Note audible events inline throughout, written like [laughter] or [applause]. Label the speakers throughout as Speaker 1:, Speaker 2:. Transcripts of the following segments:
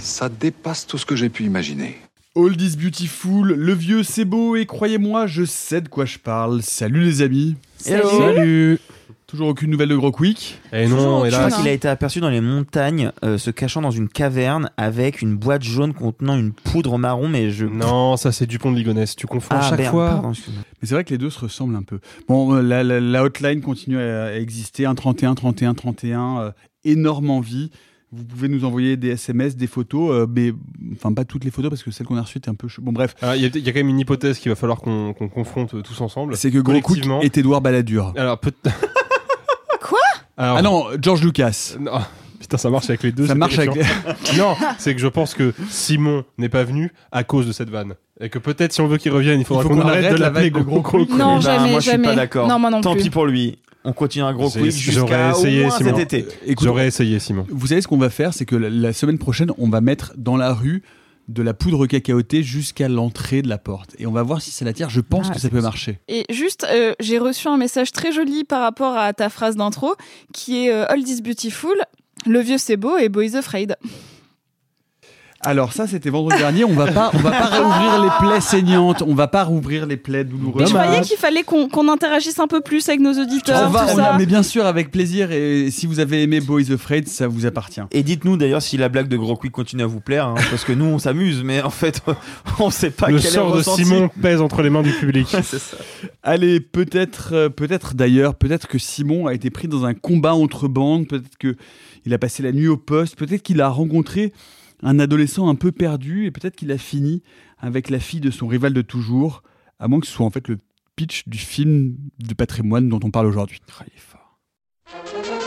Speaker 1: Ça dépasse tout ce que j'ai pu imaginer.
Speaker 2: Old is beautiful, le vieux c'est beau et croyez-moi, je sais de quoi je parle. Salut les amis.
Speaker 3: Salut.
Speaker 2: Salut. Toujours aucune nouvelle de Gros Quick.
Speaker 3: Et non, et là, je crois qu'il a été aperçu dans les montagnes, euh, se cachant dans une caverne avec une boîte jaune contenant une poudre marron, mais je.
Speaker 4: Non, ça c'est Dupont de Ligonnès. Tu confonds
Speaker 3: Ah,
Speaker 4: chaque
Speaker 3: merde,
Speaker 4: fois.
Speaker 3: pardon.
Speaker 2: Mais c'est vrai que les deux se ressemblent un peu. Bon, euh, la, la- la hotline continue à, à exister. 1 31 31 31. euh, énorme envie. Vous pouvez nous envoyer des SMS, des photos, euh, mais enfin pas toutes les photos parce que celles qu'on a reçues étaient un peu. Bon bref,
Speaker 4: Il y, a- il y a quand même une hypothèse qu'il va falloir qu'on confronte tous ensemble.
Speaker 2: c'est que Gros
Speaker 4: collectivement.
Speaker 2: est Édouard Balladur.
Speaker 4: Alors peut [laughs]
Speaker 5: Quoi?
Speaker 4: Alors,
Speaker 2: Ah non, George Lucas.
Speaker 4: non, Putain, ça marche avec les deux.
Speaker 2: Ça marche avec
Speaker 4: terrifiant. non, c'est que je pense que Simon n'est pas venu à cause de cette vanne. Et que peut-être si on veut qu'il revienne, il faudra
Speaker 2: faut
Speaker 4: qu'on arrête,
Speaker 2: arrête
Speaker 4: de
Speaker 2: la
Speaker 4: l'appeler
Speaker 2: de
Speaker 4: Gros
Speaker 2: Gros
Speaker 4: Quick.
Speaker 5: Non,
Speaker 3: Eh ben,
Speaker 5: jamais,
Speaker 3: moi, je suis
Speaker 5: jamais.
Speaker 3: pas d'accord.
Speaker 5: Non, moi non
Speaker 3: Tant
Speaker 5: plus.
Speaker 3: pis pour lui. On continue un gros quiz
Speaker 4: j'aurais
Speaker 3: jusqu'à au
Speaker 4: essayé,
Speaker 3: moins
Speaker 4: Simon.
Speaker 3: cet été.
Speaker 4: J'aurais essayé, Simon.
Speaker 2: Vous savez ce qu'on va faire, c'est que la, la semaine prochaine, on va mettre dans la rue de la poudre cacaotée jusqu'à l'entrée de la porte. Et on va voir si ça l'attire. Je pense
Speaker 3: Ah,
Speaker 2: que ça peut marcher.
Speaker 5: Et juste, euh, j'ai reçu un message très joli par rapport à ta phrase d'intro, qui est euh, All is beautiful, le vieux c'est beau et Boys afraid.
Speaker 2: Alors ça, c'était vendredi dernier. On va pas, on va pas [laughs] réouvrir les plaies saignantes. On va pas rouvrir les plaies
Speaker 5: Mais
Speaker 2: douloureuses.
Speaker 5: je croyais qu'il fallait qu'on qu'on interagisse un peu plus avec nos auditeurs,
Speaker 2: On va,
Speaker 5: tout
Speaker 2: on
Speaker 5: ça.
Speaker 2: a- mais bien sûr, avec plaisir. Et si vous avez aimé Boys Afraid, ça vous appartient.
Speaker 3: Et dites-nous d'ailleurs si la blague de Gros Quick continue à vous plaire, hein, parce que nous on s'amuse, mais en fait [laughs] on sait pas
Speaker 4: Le
Speaker 3: quel est
Speaker 4: sort de. Simon pèse entre les mains du public. [laughs]
Speaker 3: C'est ça.
Speaker 2: Allez, peut-être, euh, peut-être d'ailleurs, peut-être que Simon a été pris dans un combat entre bandes. Peut-être que il a passé la nuit au poste. Peut-être qu'il a rencontré un adolescent un peu perdu et peut-être qu'il a fini avec la fille de son rival de toujours. À moins que ce soit en fait le pitch du film de patrimoine dont on parle aujourd'hui.
Speaker 3: Ah.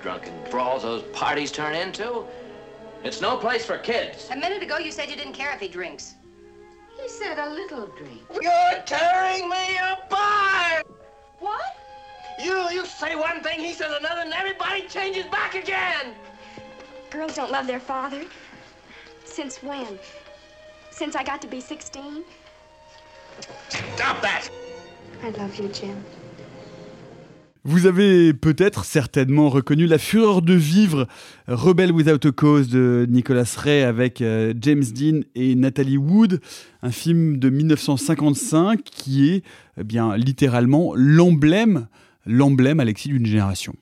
Speaker 6: Drunken brawls those parties turn into. It's no place for kids.
Speaker 7: A minute ago, you said you didn't care if he drinks. He said a little drink.
Speaker 6: You're tearing me apart!
Speaker 7: What?
Speaker 6: You you say one thing, he says another, and everybody changes back again!
Speaker 7: Girls don't love their father. Since when? Since I got to be 16?
Speaker 6: Stop that!
Speaker 7: I love you, Jim.
Speaker 2: Vous avez peut-être certainement reconnu La Fureur de vivre, Rebel Without a Cause de Nicolas Ray avec euh, James Dean et Natalie Wood, un film de 1955 qui est eh bien littéralement l'emblème, l'emblème Alexis d'une génération.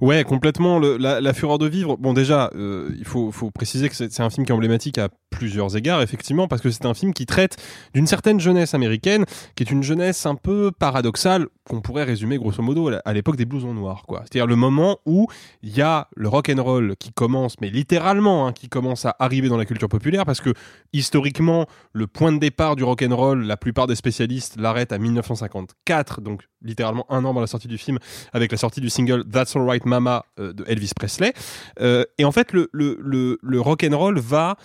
Speaker 4: Ouais, complètement. la, fureur de vivre. Bon, déjà, euh, il faut, faut préciser que c'est un film qui est emblématique à plusieurs égards, effectivement, parce que c'est un film qui traite d'une certaine jeunesse américaine, qui est une jeunesse un peu paradoxale, qu'on pourrait résumer grosso modo à l'époque des blousons noirs, quoi. C'est-à-dire le moment où il y a le rock and roll qui commence, mais littéralement, hein, qui commence à arriver dans la culture populaire, parce que historiquement, le point de départ du rock and roll, la plupart des spécialistes l'arrêtent à 1954, donc littéralement un an avant la sortie du film, avec la sortie du single That's Alright Mama euh, de Elvis Presley. Euh, et en fait, le, le, le, rock and roll va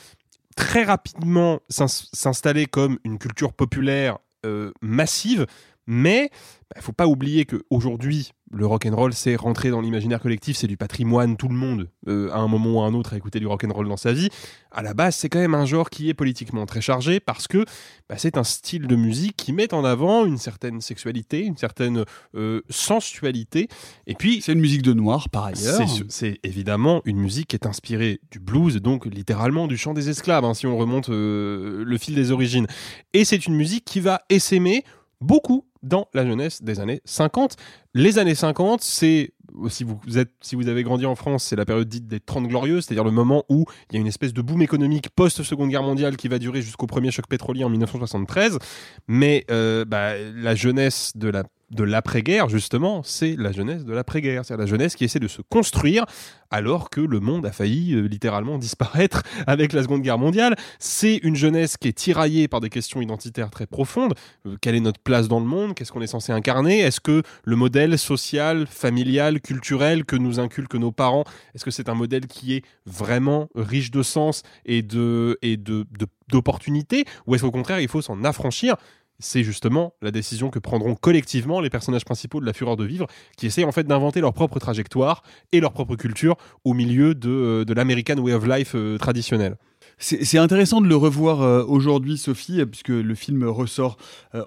Speaker 4: très rapidement s'ins- s'installer comme une culture populaire euh, massive, Mais il ne faut pas oublier qu'aujourd'hui, le rock and roll, c'est rentrer dans l'imaginaire collectif, c'est du patrimoine, tout le monde, euh, à un moment ou à un autre, a écouté du rock and roll dans sa vie. À la base, c'est quand même un genre qui est politiquement très chargé parce que bah, c'est un style de musique qui met en avant une certaine sexualité, une certaine euh, sensualité. Et puis,
Speaker 2: c'est une musique de noir par ailleurs.
Speaker 4: C'est évidemment une musique qui est inspirée du blues, donc littéralement du chant des esclaves, hein, si on remonte euh, le fil des origines. Et c'est une musique qui va essaimer beaucoup dans la jeunesse des années 50. Les années 50, c'est si vous, si vous avez grandi en France, c'est la période dite des 30 glorieuses, c'est-à-dire le moment où il y a une espèce de boom économique post-seconde guerre mondiale qui va durer jusqu'au premier choc pétrolier en 1973. Mais euh, bah, la jeunesse de la de l'après-guerre, justement, c'est la jeunesse de l'après-guerre. C'est la jeunesse qui essaie de se construire alors que le monde a failli euh, littéralement [laughs] disparaître avec la Seconde Guerre mondiale. C'est une jeunesse qui est tiraillée par des questions identitaires très profondes. Euh, quelle est notre place dans le monde? Qu'est-ce qu'on est censé incarner? Est-ce que le modèle social, familial, culturel que nous inculquent nos parents, est-ce que c'est un modèle qui est vraiment riche de sens et de et de d'opportunités ou est-ce qu'au contraire il faut s'en affranchir? C'est justement la décision que prendront collectivement les personnages principaux de La Fureur de Vivre, qui essayent en fait d'inventer leur propre trajectoire et leur propre culture au milieu de, euh, de l'American Way of Life euh, traditionnel.
Speaker 2: C'est intéressant de le revoir euh, aujourd'hui, Sophie, puisque le film ressort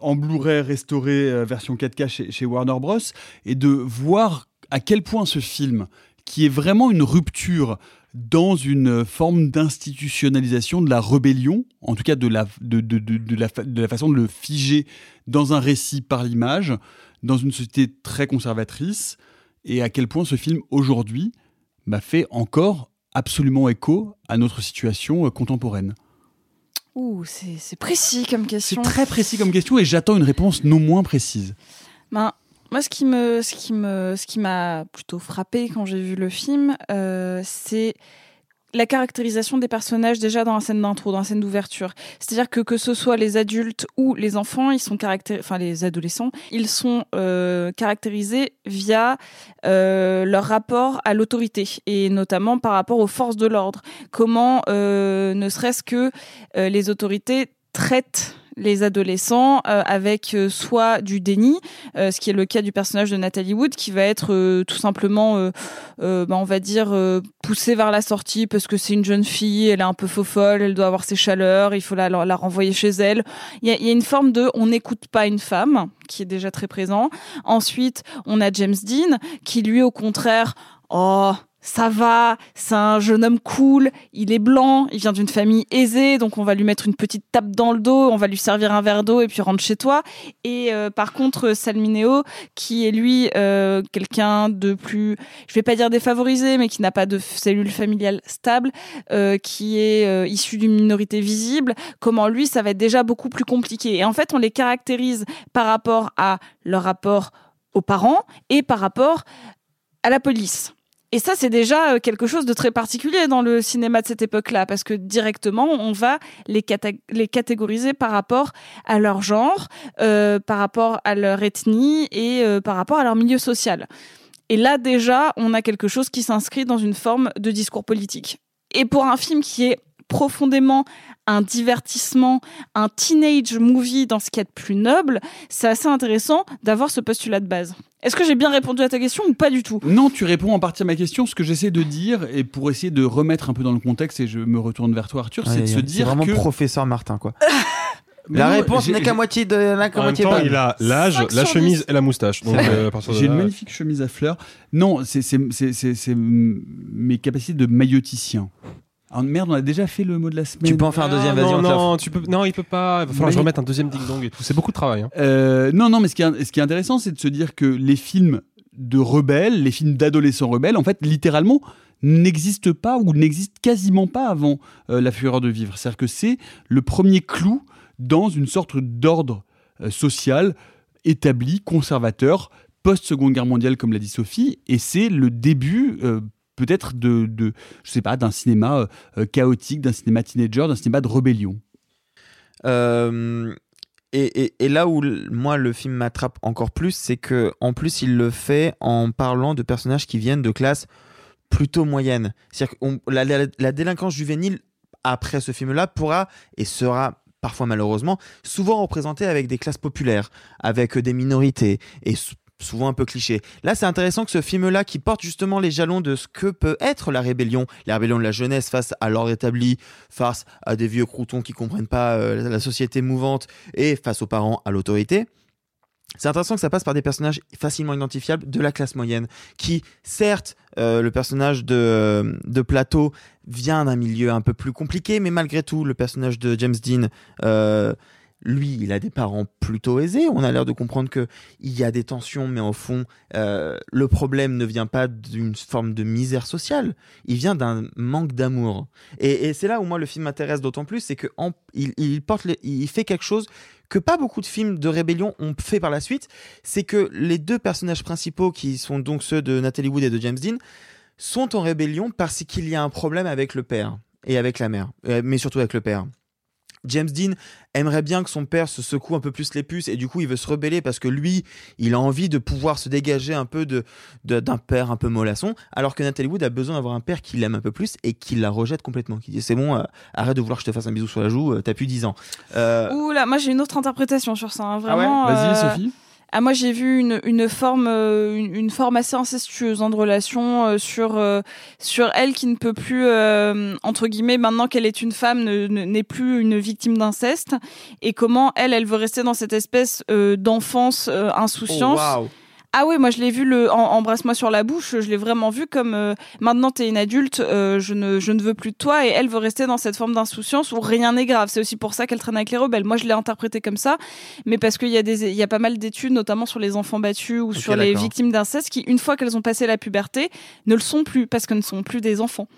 Speaker 2: en Blu-ray restauré version 4K chez, chez, Warner Bros. Et de voir à quel point ce film, qui est vraiment une rupture dans une forme d'institutionnalisation de la rébellion, en tout cas de la, de, de, de, la, de la façon de le figer dans un récit par l'image, dans une société très conservatrice, et à quel point ce film aujourd'hui m'a fait encore absolument écho à notre situation euh, contemporaine.
Speaker 5: Ouh, c'est précis comme question.
Speaker 2: C'est très précis comme question et j'attends une réponse non moins précise.
Speaker 5: Ben, moi, ce qui me, ce qui me, ce qui m'a plutôt frappé quand j'ai vu le film, euh, c'est la caractérisation des personnages déjà dans la scène d'intro, dans la scène d'ouverture. C'est-à-dire que que ce soit les adultes ou les enfants, ils sont enfin les adolescents, ils sont euh, caractérisés via euh, leur rapport à l'autorité et notamment par rapport aux forces de l'ordre. Comment, ne serait-ce que les autorités traitent les adolescents euh, avec euh, soit du déni, euh, ce qui est le cas du personnage de Nathalie Wood, qui va être tout simplement, bah, on va dire, poussée vers la sortie parce que c'est une jeune fille, elle est un peu faux folle, elle doit avoir ses chaleurs, il faut la, la renvoyer chez elle. Il y a, y a, une forme de on n'écoute pas une femme qui est déjà très présent. Ensuite, on a James Dean qui lui, au contraire, oh ça va, c'est un jeune homme cool, il est blanc, il vient d'une famille aisée, donc on va lui mettre une petite tape dans le dos, on va lui servir un verre d'eau et puis rentre chez toi. Et euh, par contre, Salmineo, qui est lui euh, quelqu'un de plus, je vais pas dire défavorisé, mais qui n'a pas de cellule familiale stable, euh, qui est issu d'une minorité visible, comment lui, ça va être déjà beaucoup plus compliqué. Et en fait, on les caractérise par rapport à leur rapport aux parents et par rapport à la police. Et ça, c'est déjà euh, quelque chose de très particulier dans le cinéma de cette époque-là, parce que directement, on va les, catégoriser par rapport à leur genre, euh, par rapport à leur ethnie et euh, par rapport à leur milieu social. Et là, déjà, on a quelque chose qui s'inscrit dans une forme de discours politique. Et pour un film qui est profondément un divertissement, un teenage movie dans ce qui est de plus noble, c'est assez intéressant d'avoir ce postulat de base. Est-ce que j'ai bien répondu à ta question ou pas du tout?
Speaker 2: Non, tu réponds en partie à ma question. Ce que j'essaie de dire, et pour essayer de remettre un peu dans le contexte, et je me retourne vers toi, Arthur, c'est de se dire
Speaker 3: vraiment professeur Martin, quoi. [laughs] La réponse n'est qu'à moitié de la
Speaker 4: en même temps, il a l'âge, la chemise et la moustache.
Speaker 2: Euh, j'ai une magnifique chemise à fleurs. Non, c'est mes capacités de mailloticien. Ah, merde, on a déjà fait le mot de la semaine.
Speaker 3: Tu peux en faire un deuxième, vas-y.
Speaker 4: Non, non, tu peux, non, il peut pas. Il va falloir que je remette un deuxième ding dong et tout. C'est beaucoup de travail. Hein.
Speaker 2: Euh, non, non, mais ce qui est, ce qui est intéressant, c'est de se dire que les films de rebelles, les films d'adolescents rebelles, en fait, littéralement, n'existent pas ou n'existent quasiment pas avant euh, La Fureur de Vivre. C'est-à-dire que c'est le premier clou dans une sorte d'ordre euh, social établi, conservateur, post-seconde guerre mondiale, comme l'a dit Sophie, et c'est le début peut-être de, de, je sais pas, d'un cinéma euh, euh, chaotique, d'un cinéma teenager, d'un cinéma de rébellion.
Speaker 3: Euh, et, et, là où moi le film m'attrape encore plus, c'est que en plus il le fait en parlant de personnages qui viennent de classes plutôt moyennes. C'est-à-dire la, la, délinquance juvénile après ce film-là pourra et sera parfois malheureusement, souvent représenté avec des classes populaires, avec des minorités et souvent un peu cliché. Là, c'est intéressant que ce film-là, qui porte justement les jalons de ce que peut être la rébellion, la rébellion de la jeunesse face à l'ordre établi, face à des vieux croutons qui comprennent pas euh, la société mouvante et face aux parents à l'autorité. C'est intéressant que ça passe par des personnages facilement identifiables de la classe moyenne, qui, certes, euh, le personnage de, de Plateau vient d'un milieu un peu plus compliqué, mais malgré tout, le personnage de James Dean euh, lui, il a des parents plutôt aisés. On a l'air de comprendre que il y a des tensions, mais au fond, euh, le problème ne vient pas d'une forme de misère sociale. Il vient d'un manque d'amour. Et, c'est là où moi le film m'intéresse d'autant plus, c'est que il, porte, il fait quelque chose que pas beaucoup de films de rébellion ont fait par la suite. C'est que les deux personnages principaux, qui sont donc ceux de Natalie Wood et de James Dean, sont en rébellion parce qu'il y a un problème avec le père et avec la mère, euh, mais surtout avec le père. James Dean aimerait bien que son père se secoue un peu plus les puces et du coup il veut se rebeller parce que lui il a envie de pouvoir se dégager un peu de d'un père un peu mollasson alors que Natalie Wood a besoin d'avoir un père qui l'aime un peu plus et qui la rejette complètement qui dit c'est bon euh, arrête de vouloir que je te fasse un bisou sur la joue euh, t'as plus 10 ans.
Speaker 5: Euh... Ouh là moi j'ai une autre interprétation sur ça hein, vraiment
Speaker 2: ah ouais vas-y Sophie
Speaker 5: ah, moi, j'ai vu une, une forme, euh, une, une, forme assez incestueuse hein, de relation euh, sur, euh, sur elle qui ne peut plus, entre guillemets, maintenant qu'elle est une femme, n'est plus une victime d'inceste. Et comment elle, elle veut rester dans cette espèce d'enfance insouciance.
Speaker 3: Oh,
Speaker 5: ah oui, moi je l'ai vu le embrasse-moi sur la bouche, je l'ai vraiment vu comme euh, maintenant t'es une adulte, euh, je ne je ne veux plus de toi et elle veut rester dans cette forme d'insouciance où rien n'est grave. C'est aussi pour ça qu'elle traîne avec les rebelles. Moi je l'ai interprété comme ça, mais parce qu'il y a des il y a pas mal d'études notamment sur les enfants battus ou sur les victimes d'inceste qui une fois qu'elles ont passé la puberté ne le sont plus parce que ne sont plus des enfants.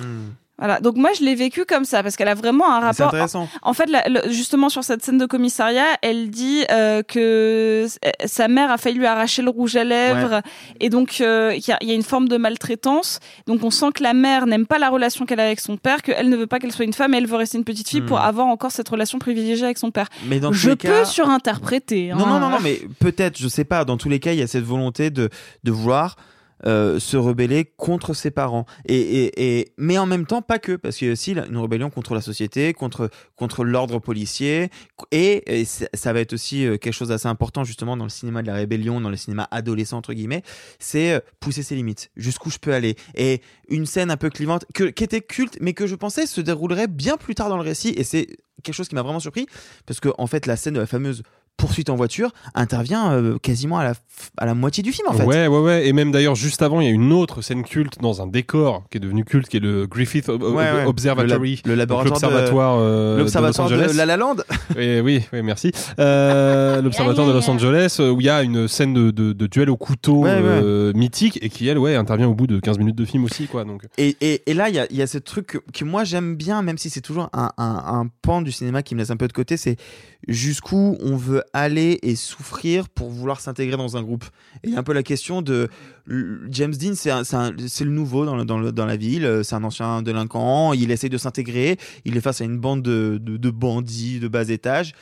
Speaker 5: Hmm. Voilà. Donc moi je l'ai vécu comme ça parce qu'elle a vraiment un rapport.
Speaker 3: Intéressant.
Speaker 5: En, fait, justement sur cette scène de commissariat, elle dit euh, que sa mère a failli lui arracher le rouge à lèvres et donc euh, il y, a, y, a, une forme de maltraitance. Donc on sent que la mère n'aime pas la relation qu'elle a avec son père, qu'elle ne veut pas qu'elle soit une femme, et elle veut rester une petite fille pour hmm. avoir encore cette relation privilégiée avec son père.
Speaker 3: Mais dans
Speaker 5: je
Speaker 3: peux
Speaker 5: cas... surinterpréter.
Speaker 3: Non, non, non, non, mais peut-être, je sais pas. Dans tous les cas, il y a cette volonté de de vouloir euh, se rebeller contre ses parents. Et, mais en même temps, pas que, parce qu'il y a aussi une rébellion contre la société, contre, contre l'ordre policier. Et, et ça va être aussi euh, quelque chose d'assez important, justement, dans le cinéma de la rébellion, dans le cinéma adolescent, entre guillemets, c'est euh, pousser ses limites, jusqu'où je peux aller. Et une scène un peu clivante, que, qui était culte, mais que je pensais se déroulerait bien plus tard dans le récit. Et c'est quelque chose qui m'a vraiment surpris, parce que, en fait, la scène de la fameuse poursuite en voiture intervient euh, quasiment à la, à la moitié du film en fait.
Speaker 4: Ouais, ouais, ouais. Et même d'ailleurs, juste avant, il y a une autre scène culte dans un décor qui est devenu culte, qui est le Griffith Observatory.
Speaker 3: Le, laboratoire
Speaker 4: l'observatoire
Speaker 3: de, l'observatoire
Speaker 4: de,
Speaker 3: La La Land. [laughs]
Speaker 4: oui, oui, oui, merci. Euh, l'observatoire de Los Angeles, où il y a une scène de, de, duel au couteau euh, mythique et qui, elle, ouais, intervient au bout de 15 minutes de film aussi, quoi. Donc.
Speaker 3: Et, et, et là, il y a, y a ce truc que, que moi j'aime bien, même si c'est toujours un, un, un pan du cinéma qui me laisse un peu de côté, c'est jusqu'où on veut aller et souffrir pour vouloir s'intégrer dans un groupe. Et un peu la question de James Dean, c'est le nouveau dans, dans, la ville, c'est un ancien délinquant, il essaye de s'intégrer, il est face à une bande de, de, de bandits de bas étage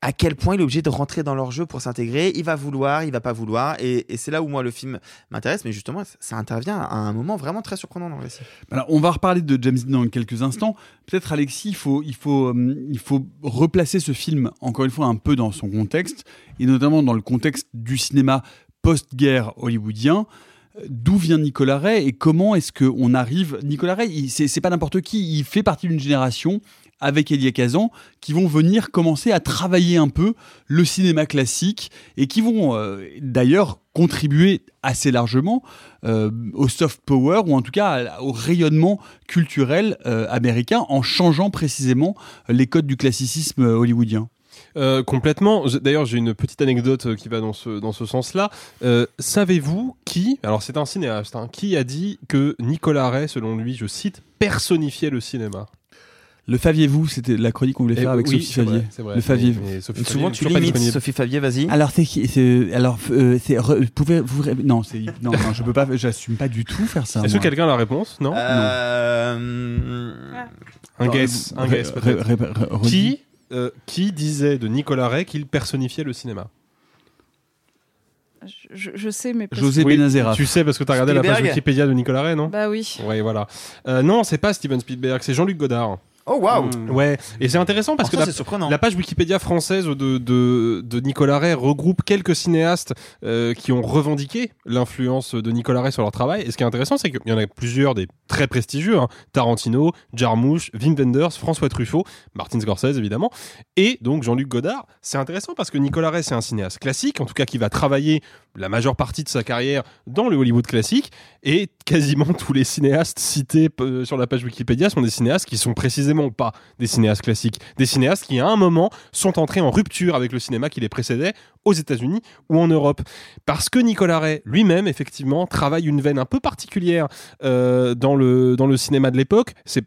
Speaker 3: à quel point il est obligé de rentrer dans leur jeu pour s'intégrer. Il va vouloir, il va pas vouloir. Et, c'est là où moi le film m'intéresse. Mais justement, ça intervient à un moment vraiment très surprenant dans le récit.
Speaker 2: On va reparler de James Dean dans quelques instants. Peut-être, Alexis, il faut, il, faut, euh, il faut replacer ce film, encore une fois, un peu dans son contexte. Et notamment dans le contexte du cinéma post-guerre hollywoodien d'où vient Nicolas Ray et comment est-ce qu'on arrive? Nicolas Ray, c'est pas n'importe qui, il fait partie d'une génération avec Elia Kazan qui vont venir commencer à travailler un peu le cinéma classique et qui vont euh, d'ailleurs contribuer assez largement euh, au soft power ou en tout cas au rayonnement culturel euh, américain en changeant précisément les codes du classicisme hollywoodien.
Speaker 4: complètement. D'ailleurs, j'ai une petite anecdote qui va dans ce, dans ce sens-là. Savez-vous qui, alors c'est un cinéaste, hein, qui a dit que Nicolas Ray, selon lui, je cite, personnifiait le cinéma
Speaker 2: le Faviez-vous, c'était la chronique qu'on voulait faire avec Sophie Favier.
Speaker 4: le Favier.
Speaker 3: Souvent, tu limites Sophie Favier, vas-y.
Speaker 2: Alors, c'est alors euh, c'est pouvez vous non, c'est non, non, je peux pas, j'assume pas du tout faire ça.
Speaker 4: Est-ce que quelqu'un a la réponse? Non?
Speaker 3: Euh...
Speaker 4: Un guess, un guess peut-être. Qui euh, qui disait de Nicolas Ray qu'il personnifiait le cinéma?
Speaker 5: Je, je, sais, mais.
Speaker 2: José
Speaker 4: oui,
Speaker 2: Benazera.
Speaker 4: Tu sais parce que tu as regardé la page Wikipédia de Nicolas Ray, non?
Speaker 5: Bah oui.
Speaker 4: Oui, voilà. Euh, non, c'est pas Steven Spielberg, c'est Jean-Luc Godard.
Speaker 3: Oh waouh
Speaker 4: Mmh. Ouais, et c'est intéressant parce
Speaker 3: Oh,
Speaker 4: que
Speaker 3: ça,
Speaker 4: la, la page Wikipédia française de, de, de Nicolas Ray regroupe quelques cinéastes euh, qui ont revendiqué l'influence de Nicolas Ray sur leur travail. Et ce qui est intéressant, c'est qu'il y en a plusieurs des très prestigieux hein. Tarantino, Jarmusch, Wim Wenders, François Truffaut, Martin Scorsese évidemment, et donc Jean-Luc Godard. C'est intéressant parce que Nicolas Ray, c'est un cinéaste classique, en tout cas qui va travailler la majeure partie de sa carrière dans le Hollywood classique, et quasiment tous les cinéastes cités euh, sur la page Wikipédia sont des cinéastes qui sont précisément pas des cinéastes classiques, des cinéastes qui à un moment sont entrés en rupture avec le cinéma qui les précédait aux États-Unis ou en Europe. Parce que Nicolas Ray lui-même, effectivement, travaille une veine un peu particulière euh, dans, le, dans le cinéma de l'époque. C'est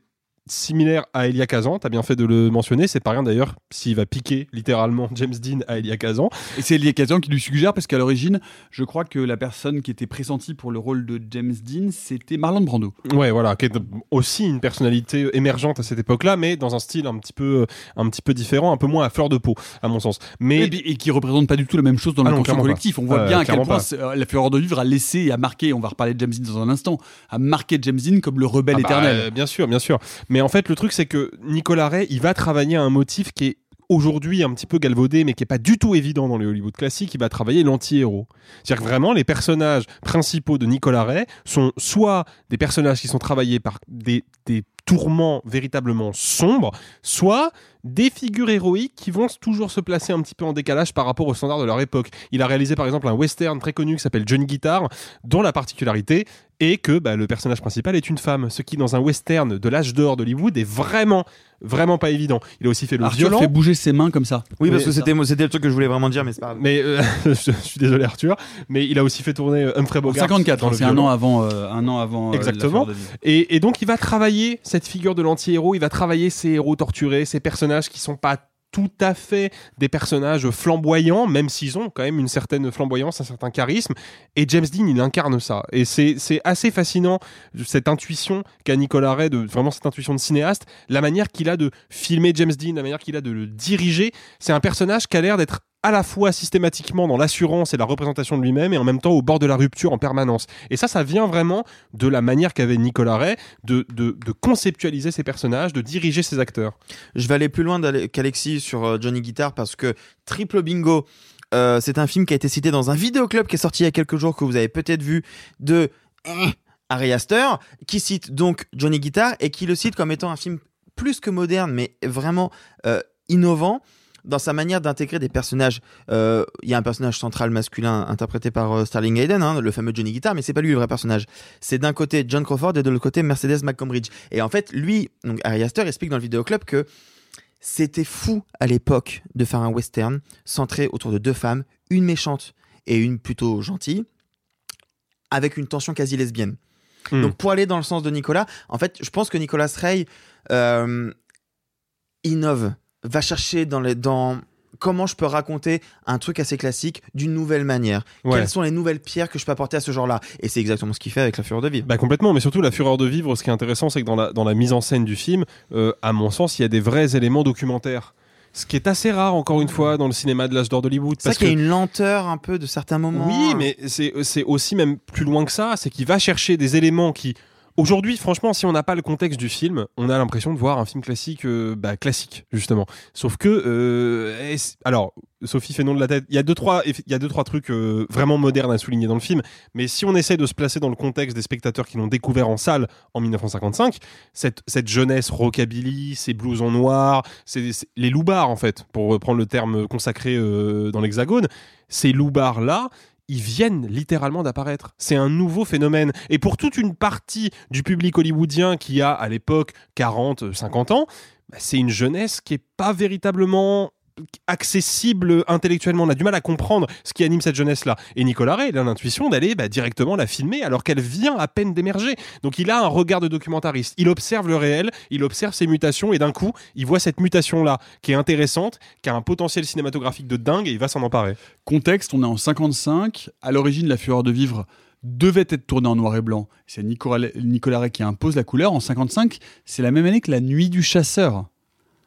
Speaker 4: similaire à Elia Kazan, t'as bien fait de le mentionner, c'est pas rien d'ailleurs s'il va piquer littéralement [laughs] James Dean à Elia Kazan.
Speaker 2: Et c'est Elia Kazan qui lui suggère, parce qu'à l'origine, je crois que la personne qui était pressentie pour le rôle de James Dean, c'était Marlon Brando.
Speaker 4: Ouais, voilà, qui est aussi une personnalité émergente à cette époque-là, mais dans un style un petit peu, un petit peu différent, un peu moins à fleur de peau, à mon sens. Mais
Speaker 2: Et, et qui représente pas du tout la même chose dans
Speaker 4: Ah
Speaker 2: le
Speaker 4: clairement
Speaker 2: collectif. On voit
Speaker 4: Euh,
Speaker 2: bien à quel point euh, la fureur de vivre a laissé et a marqué, on va reparler de James Dean dans un instant, a marqué James Dean comme le rebelle
Speaker 4: Ah bah,
Speaker 2: éternel.
Speaker 4: euh, bien sûr, bien sûr. Mais en fait, le truc, c'est que Nicolas Ray, il va travailler un motif qui est aujourd'hui un petit peu galvaudé, mais qui est pas du tout évident dans les Hollywood classiques. Il va travailler l'anti-héros. C'est-à-dire que vraiment, les personnages principaux de Nicolas Ray sont soit des personnages qui sont travaillés par des, des tourments véritablement sombres, soit des figures héroïques qui vont toujours se placer un petit peu en décalage par rapport aux standards de leur époque. Il a réalisé par exemple un western très connu qui s'appelle Johnny Guitar, dont la particularité est que bah, le personnage principal est une femme, ce qui dans un western de l'âge d'or d'Hollywood est vraiment, vraiment pas évident. Il a aussi fait le
Speaker 2: Arthur
Speaker 4: violent.
Speaker 2: fait bouger ses mains comme ça.
Speaker 3: Oui, parce
Speaker 4: Mais-
Speaker 3: que c'était c'était le truc que je voulais vraiment dire, mais c'est pas grave.
Speaker 4: Mais euh, [laughs] je, je suis désolé Arthur, mais il a aussi fait tourner euh, Humphrey
Speaker 2: En
Speaker 4: Bogart.
Speaker 2: 54,
Speaker 4: dans le
Speaker 2: c'est un
Speaker 4: violent.
Speaker 2: an avant, euh, un an avant. euh, La
Speaker 4: Exactement. Et, et donc il va travailler cette figure de l'anti-héros, il va travailler ces héros torturés, ces personnages qui sont pas tout à fait des personnages flamboyants, même s'ils ont quand même une certaine flamboyance, un certain charisme. Et James Dean, il incarne ça. Et c'est c'est assez fascinant, cette intuition qu'a Nicolas Ray, de, vraiment cette intuition de cinéaste, la manière qu'il a de filmer James Dean, la manière qu'il a de le diriger. C'est un personnage qui a l'air d'être à la fois systématiquement dans l'assurance et la représentation de lui-même et en même temps au bord de la rupture en permanence. Et ça, ça vient vraiment de la manière qu'avait Nicolas Ray de, de, conceptualiser ses personnages, de diriger ses acteurs.
Speaker 3: Je vais aller plus loin qu'Alexis sur euh, Johnny Guitar parce que Triple Bingo, euh, c'est un film qui a été cité dans un vidéoclub qui est sorti il y a quelques jours que vous avez peut-être vu de euh, Ari Aster, qui cite donc Johnny Guitar et qui le cite comme étant un film plus que moderne, mais vraiment innovant dans sa manière d'intégrer des personnages. Euh, Il y a un personnage central masculin interprété par euh, Sterling Hayden, hein, le fameux Johnny Guitar, mais c'est pas lui le vrai personnage. C'est d'un côté John Crawford et de l'autre côté Mercedes McCambridge. Et en fait, lui, donc Ari Aster explique dans le vidéoclub que c'était fou à l'époque de faire un western centré autour de deux femmes, une méchante et une plutôt gentille, avec une tension quasi lesbienne.
Speaker 4: Hmm.
Speaker 3: Donc pour aller dans le sens de Nicolas, en fait, je pense que Nicolas Ray euh, innove, va chercher dans les dans comment je peux raconter un truc assez classique d'une nouvelle manière.
Speaker 4: Ouais.
Speaker 3: Quelles sont les nouvelles pierres que je peux apporter à ce genre-là? Et c'est exactement ce qu'il fait avec La Fureur de Vivre.
Speaker 4: Bah complètement, mais surtout la fureur de vivre, ce qui est intéressant, c'est que dans la, dans la mise en scène du film, euh, à mon sens, il y a des vrais éléments documentaires. Ce qui est assez rare, encore une fois, dans le cinéma de l'âge d'or d'Hollywood.
Speaker 3: C'est qu'il y a une lenteur un peu de certains moments.
Speaker 4: Oui, mais c'est c'est aussi même plus loin que ça. C'est qu'il va chercher des éléments qui. Aujourd'hui, franchement, si on n'a pas le contexte du film, on a l'impression de voir un film classique, euh, bah, classique justement. Sauf que, euh, alors, Sophie fait non de la tête. Il y a deux trois, il y a deux trois trucs euh, vraiment modernes à souligner dans le film. Mais si on essaie de se placer dans le contexte des spectateurs qui l'ont découvert en salle en 1955, cette, jeunesse rockabilly, ces blousons noirs, c'est c'est- les loupards en fait, pour reprendre le terme consacré dans l'Hexagone, ces loupards là ils viennent littéralement d'apparaître. C'est un nouveau phénomène. Et pour toute une partie du public hollywoodien qui a à l'époque 40, 50 ans, bah, c'est une jeunesse qui est pas véritablement accessible intellectuellement. On a du mal à comprendre ce qui anime cette jeunesse-là. Et Nicolas Ray, il a l'intuition d'aller bah, directement la filmer alors qu'elle vient à peine d'émerger. Donc il a un regard de documentariste. Il observe le réel, il observe ses mutations et d'un coup, il voit cette mutation-là qui est intéressante, qui a un potentiel cinématographique de dingue et il va s'en emparer.
Speaker 2: Contexte, on est en 55. À l'origine, La Fureur de Vivre devait être tournée en noir et blanc. C'est Nicolas, Nicolas Ray qui impose la couleur. En 55, c'est la même année que La Nuit du Chasseur.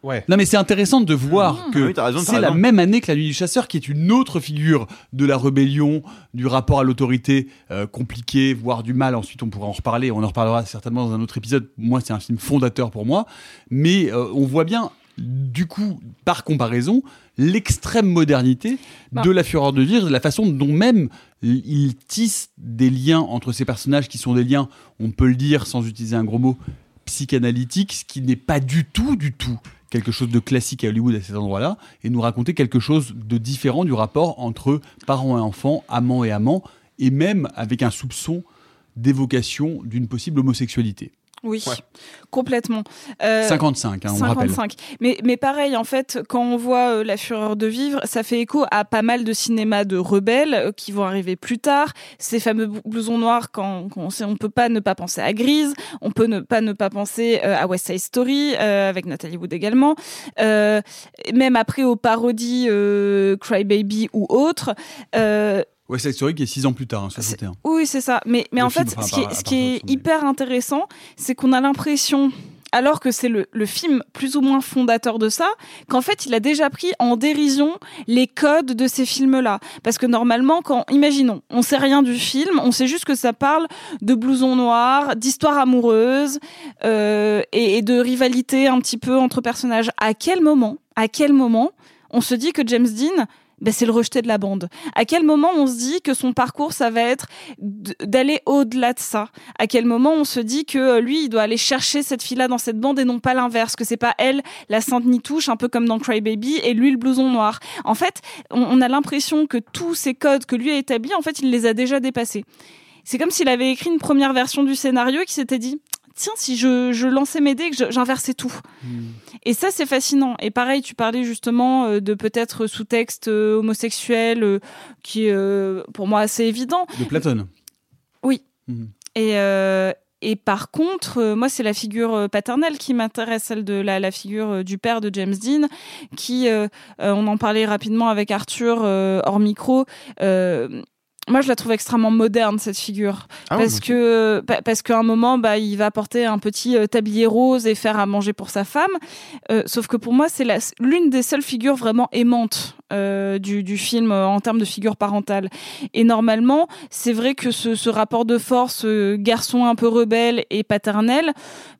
Speaker 4: Ouais.
Speaker 2: Non mais c'est intéressant de voir
Speaker 3: Ah
Speaker 2: que
Speaker 3: oui,
Speaker 2: c'est la même année que la nuit du chasseur qui est une autre figure de la rébellion, du rapport à l'autorité euh, compliqué, voire du mal. Ensuite on pourra en reparler, on en reparlera certainement dans un autre épisode. Moi c'est un film fondateur pour moi, mais euh, on voit bien du coup par comparaison l'extrême modernité
Speaker 5: Bah.
Speaker 2: de la fureur de vivre, la façon dont même il tisse des liens entre ces personnages qui sont des liens, on peut le dire sans utiliser un gros mot, psychanalytiques, ce qui n'est pas du tout, du tout quelque chose de classique à Hollywood à cet endroit-là, et nous raconter quelque chose de différent du rapport entre parents et enfants, amants et amants, et même avec un soupçon d'évocation d'une possible homosexualité.
Speaker 5: Oui, complètement. Euh,
Speaker 2: 55, hein, on le rappelle.
Speaker 5: 55. Mais, mais pareil, en fait, quand on voit euh, La Fureur de Vivre, ça fait écho à pas mal de cinémas de rebelles euh, qui vont arriver plus tard. Ces fameux blousons noirs, quand, quand on sait, on peut pas ne pas penser à Grise, on peut ne pas ne pas penser euh, à West Side Story, euh, avec Nathalie Wood également. Euh, même après aux parodies euh, Cry Baby ou autres.
Speaker 2: Ouais, c'est Story qui est 6 ans plus tard, hein, 61.
Speaker 5: oui, c'est ça. Mais, mais
Speaker 2: Le
Speaker 5: en
Speaker 2: film,
Speaker 5: fait,
Speaker 2: enfin,
Speaker 5: ce qui est,
Speaker 2: par-
Speaker 5: ce
Speaker 2: à
Speaker 5: qui est hyper intéressant, c'est qu'on a l'impression, alors que c'est le, le film plus ou moins fondateur de ça, qu'en fait, il a déjà pris en dérision les codes de ces films-là. Parce que normalement, quand, imaginons, on sait rien du film, on sait juste que ça parle de blousons noirs, d'histoires amoureuses euh, et, et de rivalité un petit peu entre personnages. À quel moment, à quel moment, on se dit que James Dean ben, c'est le rejeté de la bande. À quel moment on se dit que son parcours, ça va être d'aller au-delà de ça? À quel moment on se dit que euh, lui, il doit aller chercher cette fille-là dans cette bande et non pas l'inverse, que c'est pas elle la sainte nitouche, un peu comme dans Cry Baby, et lui le blouson noir? En fait, on, on a l'impression que tous ces codes que lui a établis, en fait, il les a déjà dépassés. C'est comme s'il avait écrit une première version du scénario et qu'il s'était dit tiens, si je, je lançais mes dés, que j'inversais tout. Et ça, c'est fascinant. Et pareil, tu parlais justement euh, de peut-être sous-texte euh, homosexuel euh, qui est pour moi assez évident.
Speaker 2: De Platon.
Speaker 5: Oui.
Speaker 2: Mhm.
Speaker 5: Et, et par contre, euh, moi, c'est la figure paternelle qui m'intéresse, celle de la, la figure euh, du père de James Dean, qui, euh, on en parlait rapidement avec Arthur hors micro. Moi, je la trouve extrêmement moderne cette figure,
Speaker 3: Ah
Speaker 5: parce que pa- parce qu'à un moment, bah, il va porter un petit euh, tablier rose et faire à manger pour sa femme. Euh, sauf que pour moi, c'est la- l'une des seules figures vraiment aimantes euh, du, du film euh, en termes de figure parentale. Et normalement, c'est vrai que ce, ce rapport de force, garçon un peu rebelle et paternel,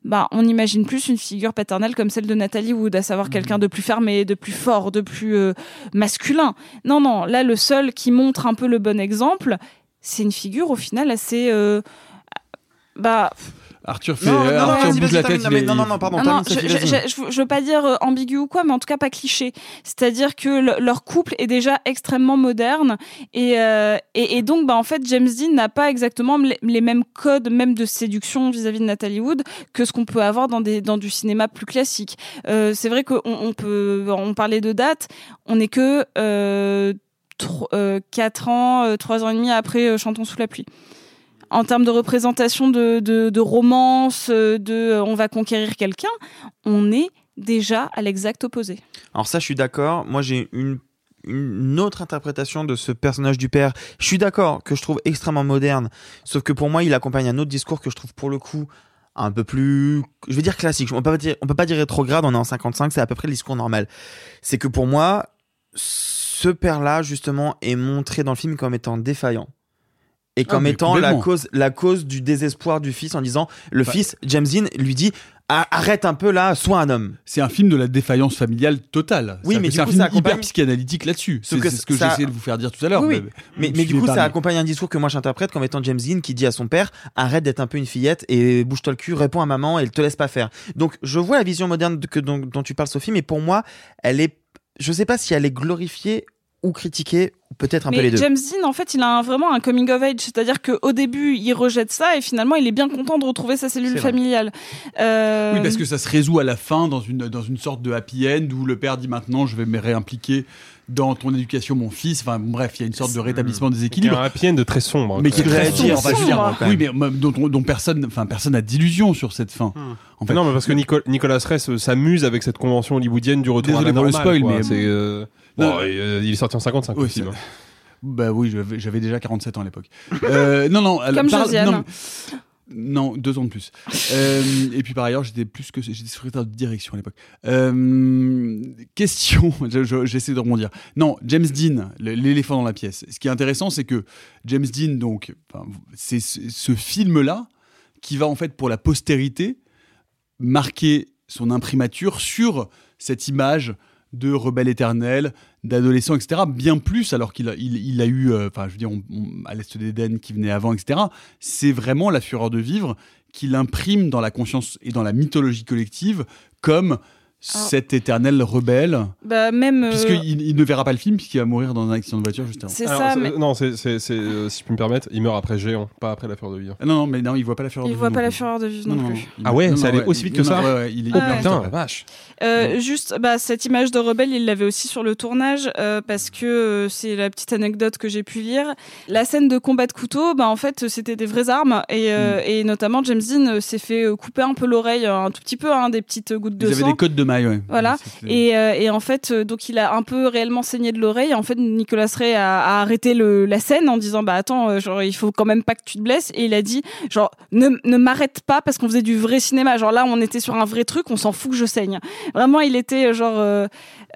Speaker 5: bah, on imagine plus une figure paternelle comme celle de Nathalie Wood, à savoir quelqu'un de plus fermé, de plus fort, de plus masculin. Non, non, là, le seul qui montre un peu le bon exemple, c'est une figure au final assez. euh, bah,
Speaker 2: Arthur fait.
Speaker 3: Non, non, non,
Speaker 2: Arthur
Speaker 3: vas-y,
Speaker 2: la tête.
Speaker 3: Non, mais non, non, non, pardon,
Speaker 5: non, non, je,
Speaker 3: Sophie,
Speaker 5: je,
Speaker 3: vas-y.
Speaker 5: je- je veux pas dire euh, ambigu ou quoi, mais en tout cas pas cliché. C'est-à-dire que le- leur couple est déjà extrêmement moderne et, euh, et, et donc bah en fait James Dean n'a pas exactement les, les mêmes codes même de séduction vis-à-vis de Natalie Wood que ce qu'on peut avoir dans des dans du cinéma plus classique. Euh, c'est vrai qu'on on peut on parlait de date, on n'est que euh, 4 ans, 3 ans et demi après euh, Chantons sous la pluie en termes de représentation de, de, romance, euh, de euh, on va conquérir quelqu'un, on est déjà à l'exact opposé.
Speaker 3: Alors ça, je suis d'accord. Moi, j'ai une une autre interprétation de ce personnage du père. Je suis d'accord que je trouve extrêmement moderne, sauf que pour moi, il accompagne un autre discours que je trouve pour le coup un peu plus, je vais dire classique. On peut pas dire, on peut pas dire rétrograde. On est en 55, c'est à peu près le discours normal. C'est que pour moi, père-là justement est montré dans le film comme étant défaillant et
Speaker 2: Ah,
Speaker 3: comme étant la cause, la cause du désespoir du fils en disant le
Speaker 2: Enfin-
Speaker 3: fils James Dean lui dit Ah, arrête un peu là, sois un homme.
Speaker 2: C'est un film de la défaillance familiale totale.
Speaker 3: Oui, mais
Speaker 2: c'est un
Speaker 3: coup,
Speaker 2: film
Speaker 3: ça accompagne-
Speaker 2: hyper psychanalytique là-dessus. C'est ce que
Speaker 3: ça-
Speaker 2: j'essayais de vous faire dire tout à l'heure.
Speaker 3: Oui, oui. Mais, mais du coup, ça accompagne un discours que moi j'interprète comme étant James Dean qui dit à son père arrête d'être un peu une fillette et bouge-toi le cul, réponds à maman et elle te laisse pas faire. Donc je vois la vision moderne de- que, dont, dont tu parles, Sophie, mais pour moi, elle est. Je sais pas si elle est glorifiée ou critiquée, ou peut-être un peu les
Speaker 5: Mais
Speaker 3: deux.
Speaker 5: James Dean, en fait, il a un- vraiment un coming of age, c'est-à-dire qu'au début, il rejette ça et finalement, il est bien content de retrouver sa cellule familiale. Euh,
Speaker 2: Oui, parce que ça se résout à la fin dans une, dans une sorte de happy end où le père dit maintenant je vais me réimpliquer dans ton éducation, mon fils. Enfin, bref, il y a une sorte de rétablissement des
Speaker 4: Il y a
Speaker 2: équilibres.
Speaker 4: un happy end très sombre.
Speaker 2: Mais
Speaker 4: quand
Speaker 2: qui est très
Speaker 3: dire,
Speaker 2: sombre, dire,
Speaker 3: quand
Speaker 2: oui, mais dont, dont personne, enfin, personne n'a d'illusion sur cette fin. En fait,
Speaker 4: Non, mais parce que Nico- Nicolas Ress euh, s'amuse avec cette convention hollywoodienne du retour
Speaker 2: Désolé
Speaker 4: à la
Speaker 2: pour le
Speaker 4: normale.
Speaker 2: spoil,
Speaker 4: quoi.
Speaker 2: mais-
Speaker 4: euh, bon, euh, il est sorti en 55
Speaker 2: Oui,
Speaker 4: film.
Speaker 2: c'est- Bah oui, j'avais déjà 47 ans à l'époque. Euh, non, non.
Speaker 5: Comme
Speaker 2: parle-
Speaker 5: Josiane.
Speaker 2: non, Non, deux ans de plus. [laughs] Euh, et puis par ailleurs, j'étais plus que j'étais secrétaire de direction à l'époque. Euh, question, [laughs] je- je- j'essaie de rebondir. Non, James Dean, l'éléphant dans la pièce. Ce qui est intéressant, c'est que James Dean, donc, c'est ce, ce film-là qui va en fait pour la postérité marquer son imprimature sur cette image de rebelle éternel, d'adolescent, etc. Bien plus, alors qu'il a, eu, euh, enfin, je veux dire, à l'Est d'Éden qui venait avant, etc. C'est vraiment la fureur de vivre qu'il imprime dans la conscience et dans la mythologie collective comme cet éternel rebelle.
Speaker 5: Bah, même. euh,
Speaker 2: Puisqu'il il ne verra pas le film, puisqu'il va mourir dans un accident de voiture juste avant.
Speaker 5: C'est
Speaker 4: Alors,
Speaker 5: ça, mais-
Speaker 4: Non, c'est, c'est- c'est, euh, si je peux me permettre, il meurt après Géant, pas après la Fureur de vivre.
Speaker 2: Ah Non, non, mais non, il voit pas la fureur
Speaker 5: Il
Speaker 2: de
Speaker 5: voit
Speaker 2: vivre
Speaker 5: pas
Speaker 2: non
Speaker 5: la
Speaker 2: plus.
Speaker 5: fureur de vivre non plus.
Speaker 2: il-
Speaker 4: Ah ouais,
Speaker 2: non,
Speaker 4: ça
Speaker 2: non,
Speaker 4: allait
Speaker 2: ouais,
Speaker 4: aussi
Speaker 2: il-
Speaker 4: vite que
Speaker 2: non,
Speaker 4: ça
Speaker 2: non, ouais, ouais, il est
Speaker 5: Ah
Speaker 2: il
Speaker 5: ouais.
Speaker 4: Putain, la vache.
Speaker 5: Euh, juste, bah, cette image de rebelle, il l'avait aussi sur le tournage euh, parce que euh, c'est la petite anecdote que j'ai pu lire. La scène de combat de couteau, bah, en fait, c'était des vraies armes et, euh,
Speaker 2: Mm.
Speaker 5: et notamment James Dean euh, s'est fait euh, couper un peu l'oreille, euh, un tout petit peu, hein, des petites gouttes de
Speaker 2: Ils avaient
Speaker 5: sang.
Speaker 2: des codes de maille, ouais.
Speaker 5: Voilà. Et, euh, et en fait, euh, donc il a un peu réellement saigné de l'oreille. En fait, Nicolas Ray a, a arrêté le, la scène en disant bah attends, euh, genre il faut quand même pas que tu te blesses. Et il a dit genre ne, ne m'arrête pas parce qu'on faisait du vrai cinéma. Genre là, on était sur un vrai truc, on s'en fout que je saigne. Vraiment, il était genre. euh,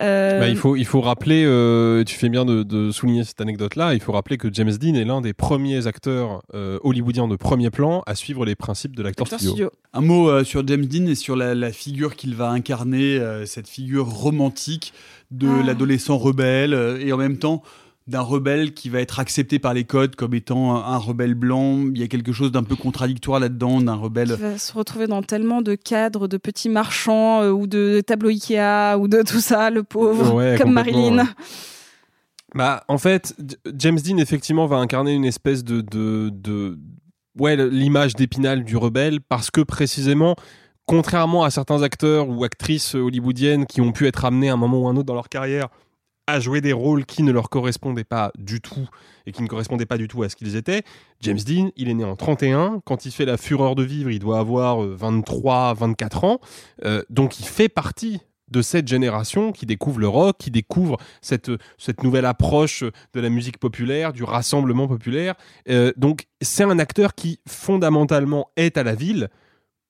Speaker 5: euh,
Speaker 4: Bah, il, faut, il faut rappeler, euh, tu fais bien de, de souligner cette anecdote-là, il faut rappeler que James Dean est l'un des premiers acteurs euh, hollywoodiens de premier plan à suivre les principes de l'acteur
Speaker 5: acteur
Speaker 4: studio.
Speaker 5: studio.
Speaker 2: Un mot euh, sur James Dean et sur la, la figure qu'il va incarner, euh, cette figure romantique de
Speaker 5: Ah.
Speaker 2: l'adolescent rebelle euh, et en même temps d'un rebelle qui va être accepté par les codes comme étant un, un rebelle blanc. Il y a quelque chose d'un peu contradictoire là-dedans, d'un rebelle.
Speaker 5: Il va se retrouver dans tellement de cadres de petits marchands euh, ou de tableaux Ikea ou de tout ça, le pauvre,
Speaker 4: Ouais,
Speaker 5: comme Marilyn.
Speaker 4: ouais. Bah, en fait, James Dean, effectivement, va incarner une espèce de. de, de... Ouais, l'image d'épinal du rebelle, parce que précisément, contrairement à certains acteurs ou actrices hollywoodiennes qui ont pu être amenés à un moment ou un autre dans leur carrière à jouer des rôles qui ne leur correspondaient pas du tout et qui ne correspondaient pas du tout à ce qu'ils étaient. James Dean, il est né en 31. Quand il fait La Fureur de vivre, il doit avoir euh, 23, 24 ans. Euh, donc il fait partie de cette génération qui découvre le rock, qui découvre cette, cette nouvelle approche de la musique populaire, du rassemblement populaire. Euh, donc c'est un acteur qui fondamentalement est à la ville,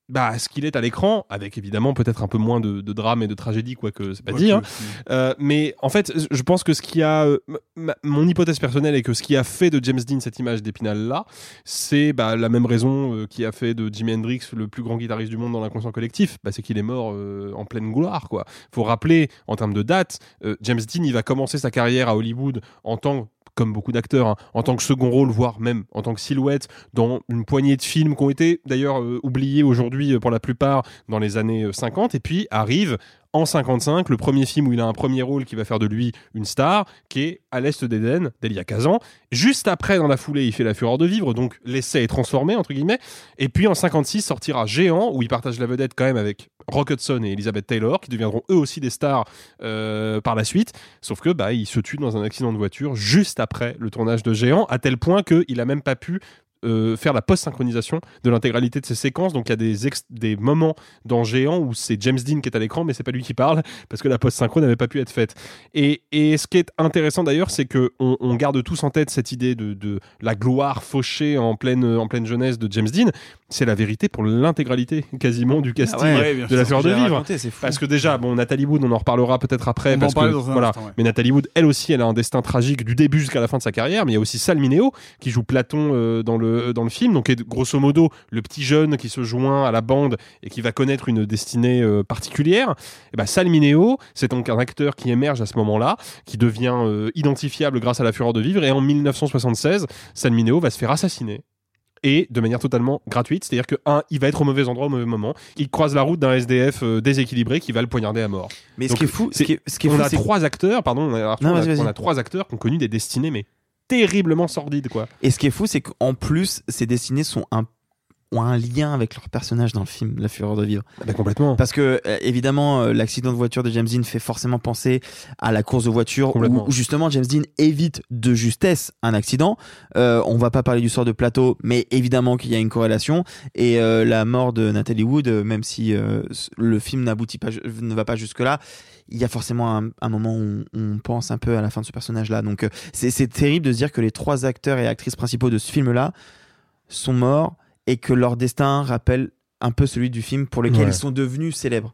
Speaker 4: bah, ce qu'il est à l'écran, avec évidemment peut-être un peu moins de, de drame et de tragédie, quoique c'est pas
Speaker 2: Quoique,
Speaker 4: dit. hein. Euh, mais en fait, je pense que ce qui a. euh, ma- mon hypothèse personnelle est que ce qui a fait de James Dean cette image d'épinal là, c'est bah, la même raison euh, qui a fait de Jimi Hendrix le plus grand guitariste du monde dans l'inconscient collectif. Bah, c'est qu'il est mort euh, en pleine gloire. quoi. faut rappeler, en termes de date, euh, James Dean, il va commencer sa carrière à Hollywood en tant comme beaucoup d'acteurs, hein, en tant que second rôle, voire même en tant que silhouette, dans une poignée de films qui ont été d'ailleurs euh, oubliés aujourd'hui euh, pour la plupart dans les années euh, 50, et puis arrive en 55, le premier film où il a un premier rôle qui va faire de lui une star, qui est À l'Est d'Éden, d'Elia Kazan. Juste après, dans la foulée, il fait La Fureur de Vivre, donc l'essai est transformé, entre guillemets. Et puis en 56 sortira Géant, où il partage la vedette quand même avec Rock Hudson et Elizabeth Taylor, qui deviendront eux aussi des stars euh, par la suite. Sauf que bah, se tue dans un accident de voiture juste après le tournage de Géant, à tel point qu'il a même pas pu euh, faire la post-synchronisation de l'intégralité de ces séquences. Donc il y a des, des moments dans Géant où c'est James Dean qui est à l'écran, mais c'est pas lui qui parle [laughs] parce que la post-synchro n'avait pas pu être faite. Et, et ce qui est intéressant d'ailleurs, c'est que on, on garde tous en tête cette idée de, de la gloire fauchée en pleine, en pleine jeunesse de James Dean. C'est la vérité pour l'intégralité quasiment du casting
Speaker 3: ouais,
Speaker 2: ouais, bien
Speaker 4: de la fleur de vivre.
Speaker 3: raconté.
Speaker 4: Parce que déjà, bon, Nathalie Wood, on en reparlera peut-être après.
Speaker 2: On va
Speaker 4: parce
Speaker 2: en parler
Speaker 4: que,
Speaker 2: dans un
Speaker 4: voilà.
Speaker 2: instant, ouais.
Speaker 4: Mais Nathalie Wood, elle aussi, elle a un destin tragique du début jusqu'à la fin de sa carrière. Mais il y a aussi Sal Mineo qui joue Platon euh, dans, le, dans le film. Donc, est grosso modo, le petit jeune qui se joint à la bande et qui va connaître une destinée euh, particulière. Et ben, Sal Mineo, c'est donc un acteur qui émerge à ce moment-là, qui devient euh, identifiable grâce à la fureur de vivre. Et en 1976, Sal Mineo va se faire assassiner et de manière totalement gratuite. C'est-à-dire que, un, il va être au mauvais endroit au mauvais moment. Il croise la route d'un SDF euh, déséquilibré qui va le poignarder à mort.
Speaker 3: Mais ce qui est fou, ce
Speaker 4: c'est-
Speaker 3: qui est, ce qui est
Speaker 4: on
Speaker 3: fou,
Speaker 4: a trois acteurs, pardon,
Speaker 3: Non,
Speaker 4: on, a,
Speaker 3: vas-y.
Speaker 4: on a trois acteurs qui ont connu des destinées, mais terriblement sordides, quoi.
Speaker 3: Et ce qui est fou, c'est qu'en plus, ces destinées sont un ont un lien avec leur personnage dans le film La Fureur de Vivre.
Speaker 4: Bah, complètement.
Speaker 3: Parce que euh, évidemment, euh, l'accident de voiture de James Dean fait forcément penser à la course de voiture où, justement James Dean évite de justesse un accident. Euh, on va pas parler du sort de plateau, mais évidemment qu'il y a une corrélation. Et euh, la mort de Natalie Wood, même si euh, le film n'aboutit pas, ne va pas jusque là. Il y a forcément un, un moment où on, on pense un peu à la fin de ce personnage-là. Donc c'est terrible de se dire que les trois acteurs et actrices principaux de ce film-là sont morts et que leur destin rappelle un peu celui du film pour lequel
Speaker 4: Ouais.
Speaker 3: ils sont devenus célèbres.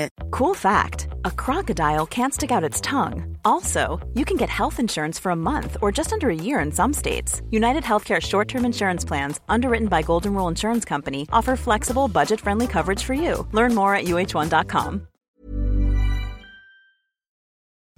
Speaker 8: Cool fact a crocodile can't stick out its tongue. Also, you can get health insurance for a month or just under a year in some states. United Healthcare short term insurance plans, underwritten by Golden Rule Insurance Company, offer flexible, budget friendly coverage for you. Learn more at uh1.com.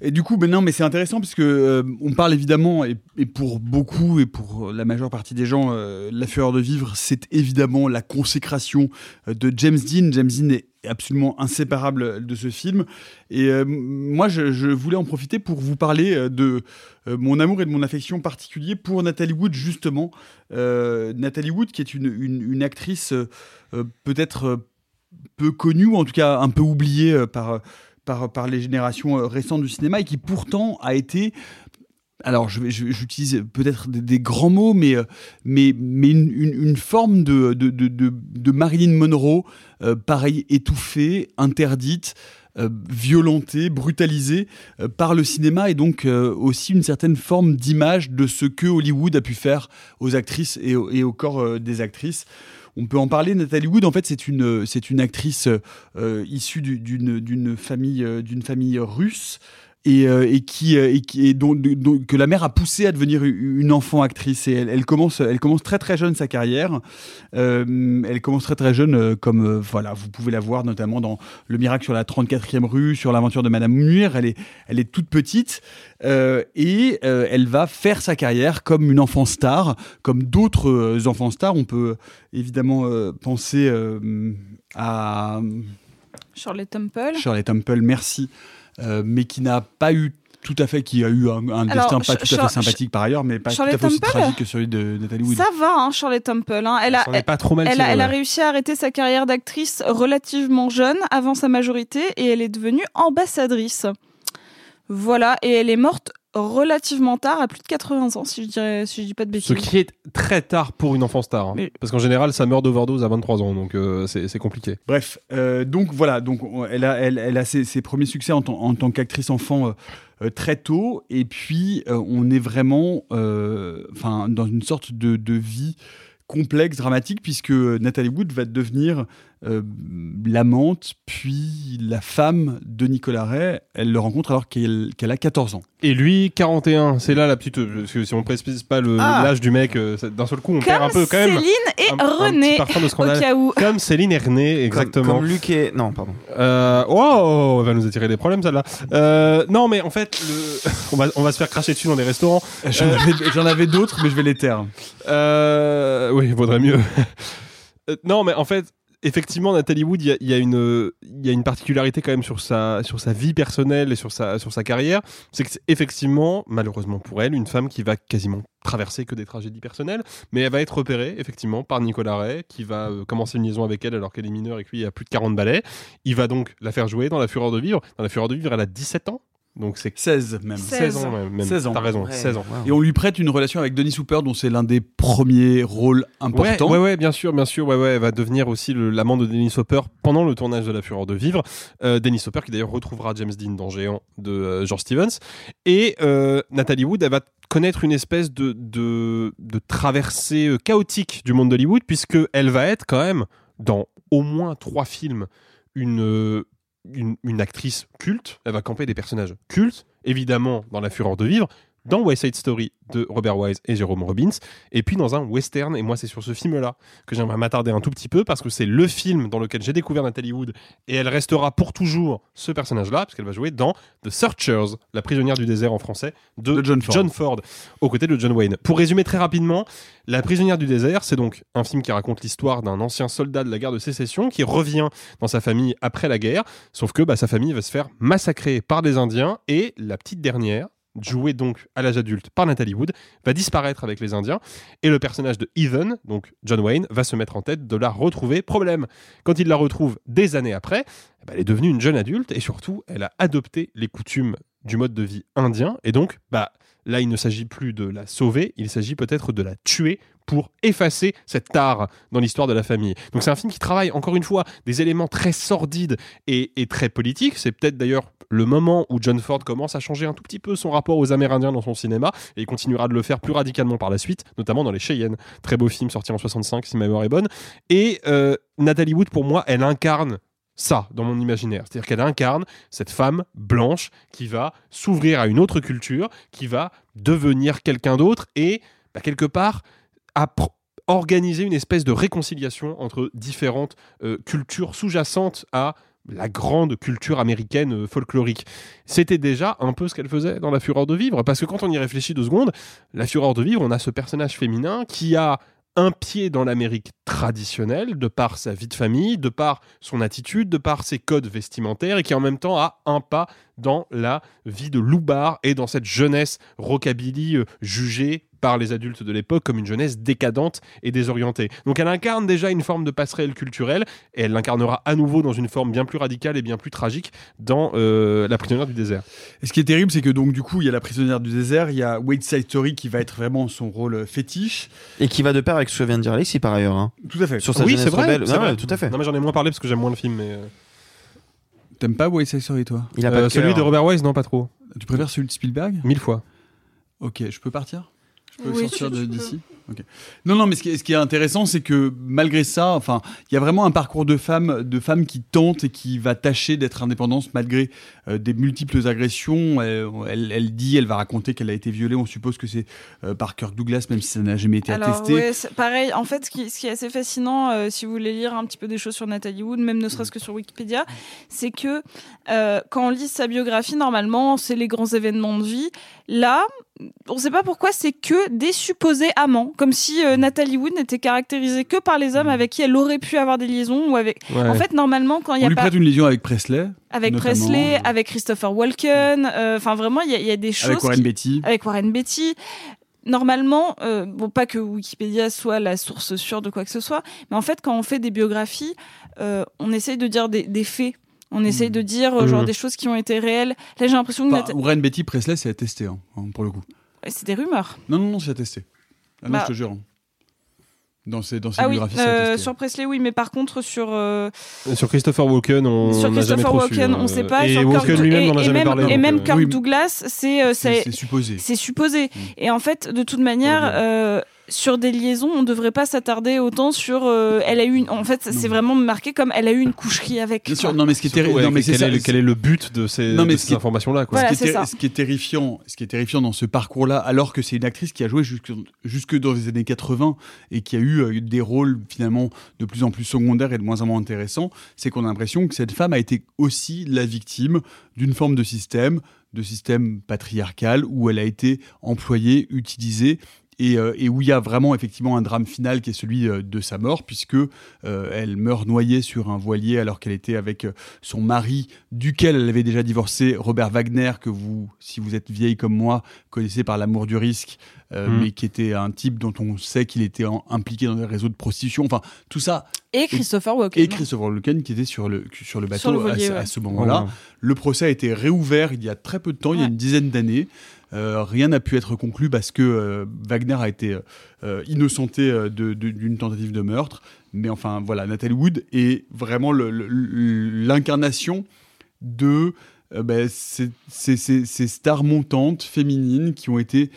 Speaker 2: Et du coup, ben c'est intéressant puisque euh, on parle évidemment, et, pour beaucoup et pour la majeure partie des gens, euh, La Fureur de Vivre, c'est évidemment la consécration euh, de James Dean. James Dean absolument inséparable de ce film. Et euh, moi, je, voulais en profiter pour vous parler euh, de euh, mon amour et de mon affection particulier pour Nathalie Wood, justement. Euh, Nathalie Wood, qui est une, une, une actrice peut-être peu connue, ou en tout cas un peu oubliée par par, par les générations récentes du cinéma et qui pourtant a été alors je j'utilise peut-être des, grands mots, mais, euh, une, forme de, Marilyn Monroe, euh, pareil, étouffée, interdite, euh, violentée, brutalisée par le cinéma et donc aussi une certaine forme d'image de ce que Hollywood a pu faire aux actrices et au, corps des actrices. On peut en parler. Nathalie Wood, en fait, c'est une, actrice issue du- d'une, d'une d'une famille russe et, euh, et qui, euh, et qui et dont, dont- que la mère a poussé à devenir une enfant actrice. Et elle, elle commence, elle commence très très jeune sa carrière. Euh, elle commence très très jeune, euh, comme euh, voilà, vous pouvez la voir notamment dans Le miracle sur la 34e rue, sur l'aventure de Madame Muir. Elle est, elle est toute petite euh, et euh, elle va faire sa carrière comme une enfant star, comme d'autres euh, enfants stars. On peut évidemment euh, penser euh, à
Speaker 5: Shirley Temple.
Speaker 2: Shirley Temple, merci, euh, mais qui n'a pas eu tout à fait, qui a eu un, un
Speaker 5: Alors,
Speaker 2: destin pas
Speaker 5: Sh-
Speaker 2: tout à fait sympathique par ailleurs, mais pas
Speaker 5: Shirley
Speaker 2: tout à fait aussi
Speaker 5: Temple
Speaker 2: tragique que celui de Nathalie Wood.
Speaker 5: Ça va, hein, Shirley Temple. hein. Elle, a,
Speaker 2: pas trop mal
Speaker 5: elle, a, réussi à arrêter sa carrière d'actrice relativement jeune, avant sa majorité, et elle est devenue ambassadrice. Voilà, et elle est morte relativement tard, à plus de 80 ans, si je, dirais, si je dis pas de bêtises.
Speaker 4: Ce qui est très tard pour une enfant star. hein. Parce qu'en général, ça meurt d'overdose à 23 ans, donc euh, c'est compliqué.
Speaker 2: Bref, euh, donc voilà, donc on- elle a, elle, elle a ses, ses premiers succès en, tant- en tant qu'actrice enfant euh, euh, très tôt, et puis euh, on est vraiment, euh, enfin, dans une sorte de, de vie complexe, dramatique, puisque Nathalie Wood va devenir euh, l'amante, puis la femme de Nicolas Ray. Elle le rencontre alors qu'elle a 14 ans.
Speaker 4: Et lui, 41, c'est là la petite. Parce que si on précise pas le-
Speaker 5: Ah.
Speaker 4: l'âge du mec, euh, d'un seul coup, on
Speaker 5: Comme
Speaker 4: perd un peu quand même.
Speaker 5: Céline et
Speaker 4: un- un
Speaker 5: René,
Speaker 4: de scandale.
Speaker 5: au cas où.
Speaker 4: Comme Céline et René, exactement.
Speaker 3: comme Luc et. Non, pardon.
Speaker 4: Euh, wow, elle va nous attirer des problèmes celle-là. Euh, non, mais en fait, le... [laughs] on, va, on va se faire cracher dessus dans des restaurants.
Speaker 2: J'en
Speaker 4: Euh,
Speaker 2: avais, d'autres, mais je vais les taire.
Speaker 4: Euh, oui, vaudrait mieux. Euh, non, mais en fait, effectivement, Nathalie Wood, il y a, une, particularité quand même sur sa, vie personnelle et sur sa, sur sa carrière. C'est que c'est effectivement, malheureusement pour elle, une femme qui va quasiment traverser que des tragédies personnelles, mais elle va être repérée effectivement par Nicolas Ray, qui va euh, commencer une liaison avec elle alors qu'elle est mineure et que lui a plus de 40 balais. Il va donc la faire jouer dans La Fureur de Vivre. Dans La Fureur de Vivre, elle a 17 ans. Donc c'est
Speaker 2: 16 même.
Speaker 4: 16 ans même. même.
Speaker 2: 16 ans.
Speaker 4: T'as raison, 16 ans.
Speaker 2: Et on lui prête une relation avec Denis Hooper, dont c'est l'un des premiers rôles importants.
Speaker 4: Ouais, ouais, ouais, bien sûr, bien sûr. Ouais, ouais, elle va devenir aussi l'amant de Dennis Hopper pendant le tournage de La Fureur de Vivre. Euh, Dennis Hopper qui d'ailleurs retrouvera James Dean dans Géant de euh, George Stevens. Et euh, Nathalie Wood, elle va connaître une espèce de, de, de traversée euh, chaotique du monde d'Hollywood, puisque elle va être quand même dans au moins trois films une, euh, une, actrice culte. Elle va camper des personnages cultes, évidemment dans La Fureur de Vivre, dans West Side Story de Robert Wise et Jérôme Robbins, et puis dans un western. Et moi, c'est sur ce film-là que j'aimerais m'attarder un tout petit peu parce que c'est le film dans lequel j'ai découvert Nathalie Wood et elle restera pour toujours ce personnage-là parce qu'elle va jouer dans The Searchers, la prisonnière du désert en français de,
Speaker 2: John Ford.
Speaker 4: aux côtés de John Wayne. Pour résumer très rapidement, La prisonnière du désert, c'est donc un film qui raconte l'histoire d'un ancien soldat de la guerre de sécession qui revient dans sa famille après la guerre, sauf que bah, sa famille va se faire massacrer par des Indiens et la petite dernière jouée donc à l'âge adulte par Natalie Wood, va disparaître avec les Indiens et le personnage de Ethan, donc John Wayne, va se mettre en tête de la retrouver. Problème, quand il la retrouve des années après, eh ben, elle est devenue une jeune adulte et surtout, elle a adopté les coutumes du mode de vie indien et donc, bah, là, il ne s'agit plus de la sauver, il s'agit peut-être de la tuer pour effacer cette tare dans l'histoire de la famille. Donc c'est un film qui travaille encore une fois des éléments très sordides et, et très politiques. C'est peut-être d'ailleurs le moment où John Ford commence à changer un tout petit peu son rapport aux Amérindiens dans son cinéma et il continuera de le faire plus radicalement par la suite, notamment dans Les Cheyennes, très beau film sorti en 65 si ma mémoire est bonne. Et euh, Nathalie Wood pour moi, elle incarne ça dans mon imaginaire. C'est-à-dire qu'elle incarne cette femme blanche qui va s'ouvrir à une autre culture, qui va devenir quelqu'un d'autre et bah, quelque part organiser une espèce de réconciliation entre différentes euh, cultures sous-jacentes à la grande culture américaine euh, folklorique. C'était déjà un peu ce qu'elle faisait dans La Fureur de Vivre, parce que quand on y réfléchit deux secondes, La Fureur de Vivre, on a ce personnage féminin qui a un pied dans l'Amérique traditionnelle, de par sa vie de famille, de par son attitude, de par ses codes vestimentaires, et qui en même temps a un pas dans la vie de Loubar et dans cette jeunesse rockabilly euh, jugée par les adultes de l'époque comme une jeunesse décadente et désorientée. Donc elle incarne déjà une forme de passerelle culturelle et elle l'incarnera à nouveau dans une forme bien plus radicale et bien plus tragique dans euh, La prisonnière du désert.
Speaker 2: Et ce qui est terrible, c'est que donc du coup, il y a La prisonnière du désert, il y a Wade Side Story qui va être vraiment son rôle fétiche.
Speaker 3: Et qui va de pair avec ce que vient de dire Alexis par ailleurs. Hein.
Speaker 2: Tout à fait.
Speaker 3: Sur sa
Speaker 4: oui, c'est vrai,
Speaker 3: Ah
Speaker 4: vrai.
Speaker 3: ouais, tout à fait.
Speaker 4: Non mais j'en ai moins parlé parce que j'aime moins le film. Mais euh,
Speaker 2: T'aimes pas Wade Side Story, toi?
Speaker 3: Il a pas
Speaker 4: euh,
Speaker 3: de
Speaker 4: celui
Speaker 3: cœur.
Speaker 4: de Robert Wise, non pas trop.
Speaker 2: Tu préfères celui de Spielberg?
Speaker 4: Mille fois.
Speaker 2: Ok, je peux partir? Je peux
Speaker 5: Oui,
Speaker 2: sortir d'ici. Non, non, mais ce qui est, ce qui est intéressant, c'est que malgré ça, enfin, il y a vraiment un parcours de femmes, de femmes qui tentent et qui va tâcher d'être indépendante malgré euh, des multiples agressions. Elle, elle, elle dit, elle va raconter qu'elle a été violée. On suppose que c'est euh, par Kirk Douglas, même si ça n'a jamais été
Speaker 5: Alors,
Speaker 2: attesté.
Speaker 5: ouais, pareil. En fait, ce qui, ce qui est assez fascinant, euh, si vous voulez lire un petit peu des choses sur Nathalie Wood, même ne serait-ce que sur Wikipédia, c'est que euh, quand on lit sa biographie, normalement, c'est les grands événements de vie. Là, on ne sait pas pourquoi, c'est que des supposés amants, comme si euh, Nathalie Wood n'était caractérisée que par les hommes avec qui elle aurait pu avoir des liaisons ou avec.
Speaker 2: Ouais.
Speaker 5: En fait, normalement, quand il y
Speaker 2: On
Speaker 5: a
Speaker 2: lui
Speaker 5: pas
Speaker 2: prête une liaison avec Presley.
Speaker 5: avec
Speaker 2: notamment,
Speaker 5: Presley,
Speaker 2: euh,
Speaker 5: avec Christopher Walken, euh, enfin vraiment, il y, y a des choses.
Speaker 2: Avec Warren
Speaker 5: qui-
Speaker 2: Beatty.
Speaker 5: Avec Warren Beatty. Normalement, euh, bon, pas que Wikipédia soit la source sûre de quoi que ce soit, mais en fait, quand on fait des biographies, euh, on essaye de dire des, des faits. On essaye de dire euh, genre
Speaker 2: Mhm.
Speaker 5: des choses qui ont été réelles. Là, j'ai l'impression que
Speaker 2: Enfin,
Speaker 5: Nat-
Speaker 2: Warren Beatty, Presley, c'est attesté, hein, hein, pour le coup.
Speaker 5: C'est des rumeurs.
Speaker 2: Non, non, non, c'est attesté. Ah non,
Speaker 5: Bah-
Speaker 2: je te jure. hein. Dans ses, dans ses
Speaker 5: Ah oui,
Speaker 2: biographies, c'est
Speaker 5: euh, sur Presley, oui, mais par contre sur euh,
Speaker 4: Sur Christopher Walken, on
Speaker 5: sur
Speaker 4: n'a
Speaker 5: Christopher Walken,
Speaker 4: su,
Speaker 5: on ne sait pas.
Speaker 4: Et
Speaker 5: sur Kirk
Speaker 4: Walken
Speaker 5: Doug-
Speaker 4: lui-même
Speaker 5: et,
Speaker 4: n'en a
Speaker 5: et
Speaker 4: jamais
Speaker 5: même,
Speaker 4: parlé.
Speaker 5: et même
Speaker 4: euh,
Speaker 5: Kirk
Speaker 2: Oui.
Speaker 5: Douglas, c'est
Speaker 2: C'est supposé.
Speaker 5: c'est supposé. Et en fait, de toute manière, euh, sur des liaisons, on ne devrait pas s'attarder autant sur. euh, elle a eu une. En fait, c'est vraiment marqué comme elle a eu une coucherie avec.
Speaker 2: Bien sûr, non, mais ce qui est
Speaker 4: Surtout,
Speaker 2: terrible,
Speaker 4: ouais,
Speaker 2: non, mais c'est
Speaker 4: quel, est le, quel est le but de ces,
Speaker 2: Non, mais
Speaker 4: de
Speaker 2: ce
Speaker 4: ces
Speaker 2: qui est-
Speaker 4: informations-là quoi.
Speaker 5: Voilà,
Speaker 2: ce, qui est
Speaker 5: c'est
Speaker 2: ter-
Speaker 5: ça.
Speaker 2: ce qui est terrifiant, ce qui est terrifiant dans ce parcours-là, alors que c'est une actrice qui a joué jusque, jusque dans les années 80 et qui a eu euh, des rôles finalement de plus en plus secondaires et de moins en moins intéressants, c'est qu'on a l'impression que cette femme a été aussi la victime d'une forme de système, de système patriarcal où elle a été employée, utilisée. Et, euh, et où il y a vraiment effectivement un drame final qui est celui euh, de sa mort, puisque euh, elle meurt noyée sur un voilier alors qu'elle était avec son mari, duquel elle avait déjà divorcé, Robert Wagner, que vous, si vous êtes vieille comme moi, connaissez par l'amour du risque, euh,
Speaker 4: Mm.
Speaker 2: mais qui était un type dont on sait qu'il était en- impliqué dans des réseaux de prostitution. Enfin, tout ça.
Speaker 5: Et Christopher Walken.
Speaker 2: Et Christopher Walken qui était sur le, sur le bateau
Speaker 5: Sur le
Speaker 2: à
Speaker 5: voilier,
Speaker 2: ce- à,
Speaker 5: ouais.
Speaker 2: ce moment-là.
Speaker 4: Ouais.
Speaker 2: Le procès a été réouvert il y a très peu de temps, il y a une dizaine d'années. Euh, rien n'a pu être conclu parce que euh, Wagner a été euh, innocenté d'une tentative de meurtre. Mais enfin, voilà, Nathalie Wood est vraiment l'incarnation de ben, ces, ces- ces- ces stars montantes féminines qui ont été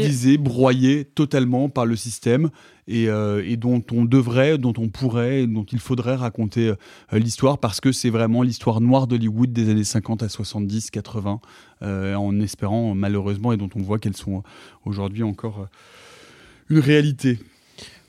Speaker 2: utilisées, broyées totalement par le système et, euh, et dont on devrait, dont on pourrait, dont il faudrait raconter euh, l'histoire parce que c'est vraiment l'histoire noire d'Hollywood des années 50 à 70, 80, euh, en espérant malheureusement et dont on voit qu'elles sont aujourd'hui encore une réalité.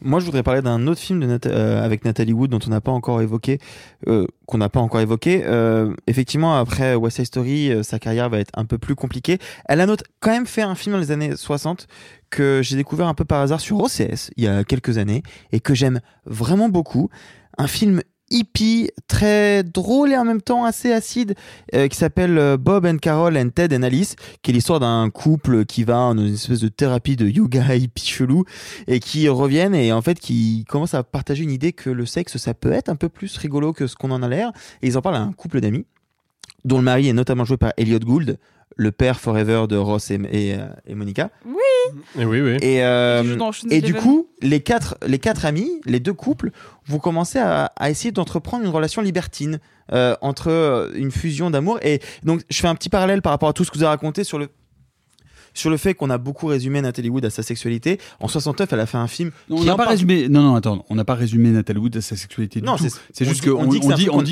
Speaker 3: Moi, je voudrais parler d'un autre film de Nat- euh, avec Nathalie Wood dont on n'a pas encore évoqué, euh, qu'on n'a pas encore évoqué. Euh, effectivement, après West Side Story, euh, sa carrière va être un peu plus compliquée. Elle a note- quand même fait un film dans les années 60 que j'ai découvert un peu par hasard sur OCS il y a quelques années et que j'aime vraiment beaucoup. Un film hippie, très drôle et en même temps assez acide, euh, qui s'appelle euh, Bob and Carol and Ted and Alice, qui est l'histoire d'un couple qui va dans une espèce de thérapie de yoga [laughs] hippie chelou et qui reviennent et en fait qui commencent à partager une idée que le sexe ça peut être un peu plus rigolo que ce qu'on en a l'air. Et ils en parlent à un couple d'amis dont le mari est notamment joué par Elliot Gould, le père forever de Ross et, et, euh, et Monica.
Speaker 5: Oui.
Speaker 4: Et oui, oui.
Speaker 3: Et, euh, et du coup, les quatre, les quatre amis, les deux couples, vont commencer à, à essayer d'entreprendre une relation libertine euh, entre une fusion d'amour. Et donc, je fais un petit parallèle par rapport à tout ce que vous avez raconté sur le sur le fait qu'on a beaucoup résumé Natalie Wood à sa sexualité. En 69, elle a fait un film.
Speaker 2: Non, on n'a pas
Speaker 3: parle-
Speaker 2: résumé. Non, non, attends, on n'a pas résumé Nathalie Wood à sa sexualité
Speaker 3: Non,
Speaker 2: du tout.
Speaker 3: c'est-
Speaker 2: juste qu'on
Speaker 3: on dit
Speaker 2: on on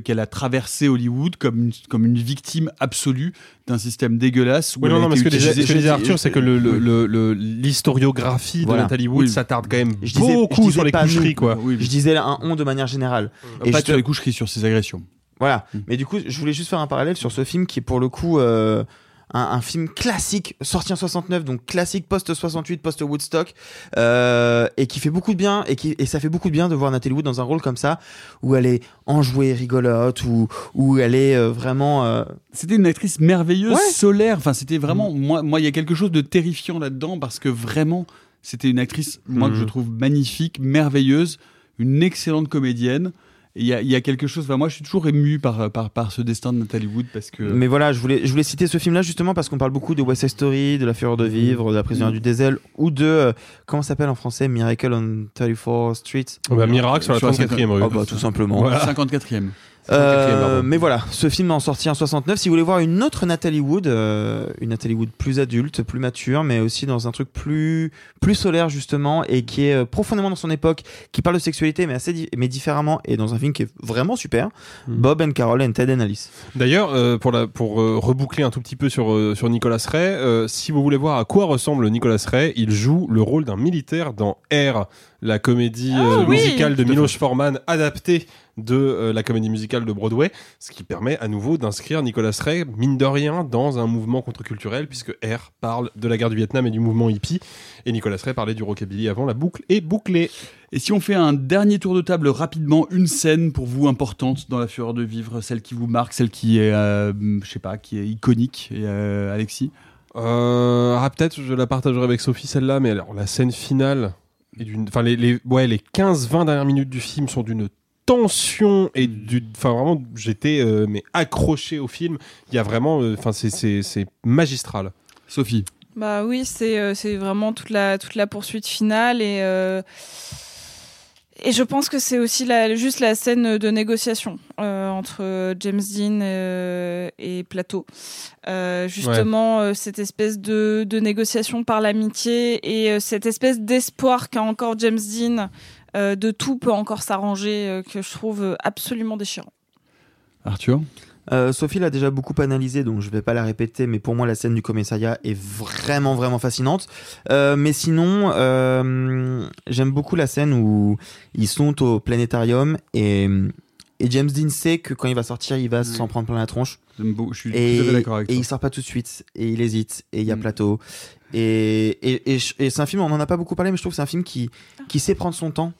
Speaker 2: qu'elle a traversé Hollywood comme une, comme une victime absolue d'un système dégueulasse. où
Speaker 4: Oui, non, non, mais ce que disait,
Speaker 2: utilisée-
Speaker 4: ce que disait Arthur, c'est que le- le- le- le- l'historiographie de Nathalie Wood s'attarde quand même
Speaker 3: Je disais- je
Speaker 4: beaucoup sur les coucheries, quoi.
Speaker 3: Je disais un on de manière générale.
Speaker 2: pas sur les coucheries, sur ses agressions.
Speaker 3: Voilà. Mais du coup, je voulais juste faire un parallèle sur ce film qui est pour le coup euh, un, un film classique, sorti en 69, donc classique post-68, post-Woodstock, euh, et qui fait beaucoup de bien, et, qui, et ça fait beaucoup de bien de voir Nathalie Wood dans un rôle comme ça, où elle est enjouée, rigolote, où, où elle est euh, vraiment... euh,
Speaker 2: C'était une actrice merveilleuse,
Speaker 3: Ouais.
Speaker 2: solaire. Enfin, c'était vraiment. Moi, moi, il y a quelque chose de terrifiant là-dedans parce que vraiment, c'était une actrice, moi, que je trouve magnifique, merveilleuse, une excellente comédienne. Il y, a, il y a quelque chose. Enfin, moi, je suis toujours ému par, par, par ce destin de Nathalie Wood parce que.
Speaker 3: Mais voilà, je voulais, je voulais citer ce film-là justement parce qu'on parle beaucoup de West Side Story, de La Fureur de Vivre, de La Prisonnière
Speaker 2: Mhm.
Speaker 3: du Désel, ou de, euh, comment ça s'appelle en français, Miracle on 34th Street.
Speaker 4: Oh, bah, Miracle sur la
Speaker 2: Sur la
Speaker 4: 34e rue.
Speaker 3: Oh bah tout simplement.
Speaker 4: Voilà.
Speaker 2: 54e.
Speaker 3: Euh, mais voilà, ce film en sorti en 69. Si vous voulez voir une autre Nathalie Wood, euh, une Nathalie Wood plus adulte, plus mature, mais aussi dans un truc plus plus solaire justement et qui est euh, profondément dans son époque, qui parle de sexualité mais assez di- mais différemment et dans un film qui est vraiment super.
Speaker 4: Mm.
Speaker 3: Bob and Carol and Ted and Alice.
Speaker 4: D'ailleurs, euh, pour, la, pour euh, reboucler un tout petit peu sur, euh, sur Nicolas Ray, euh, si vous voulez voir à quoi ressemble Nicolas Ray, il joue le rôle d'un militaire dans R, la comédie
Speaker 5: Ah, oui.
Speaker 4: musicale de Miloš Forman, adaptée de euh, la comédie musicale de Broadway, ce qui permet à nouveau d'inscrire Nicolas Ray, mine de rien, dans un mouvement contre-culturel, puisque R parle de la guerre du Vietnam et du mouvement hippie, et Nicolas Ray parlait du rockabilly avant, la boucle est bouclée.
Speaker 2: Et si on fait un dernier tour de table rapidement, une scène pour vous importante dans La Fureur de Vivre, celle qui vous marque, celle qui est, euh, je sais pas, qui est iconique, et, euh, Alexis?
Speaker 4: Euh, ah, peut-être je la partagerai avec Sophie celle-là, mais alors la scène finale, est d'une- enfin les, les, ouais, les 15-20 dernières minutes du film sont d'une tension et du, enfin vraiment j'étais euh, mais accroché au film. Il y a vraiment, euh, enfin c'est c'est c'est magistral.
Speaker 2: Sophie.
Speaker 5: Bah oui, c'est euh, c'est vraiment toute la toute la poursuite finale et euh, et je pense que c'est aussi la, juste la scène de négociation euh, entre James Dean euh, et Plateau. Euh, justement, euh, cette espèce de, de négociation par l'amitié et euh, cette espèce d'espoir qu'a encore James Dean euh, de tout peut encore s'arranger, euh, que je trouve absolument déchirant.
Speaker 2: Arthur?
Speaker 3: Euh, Sophie l'a déjà beaucoup analysé, donc je vais pas la répéter, mais pour moi la scène du commissariat est vraiment vraiment fascinante. Euh, mais sinon, euh, j'aime beaucoup la scène où ils sont au planétarium et, et James Dean sait que quand il va sortir, il va s'en prendre plein la tronche.
Speaker 2: Je suis
Speaker 3: Et,
Speaker 2: tout à fait d'accord avec
Speaker 3: et il sort pas tout de suite, et il hésite, et il y a
Speaker 2: Mm.
Speaker 3: plateau. Et, et, et, je- et c'est un film, on en a pas beaucoup parlé, mais je trouve que c'est un film qui, qui sait prendre son temps,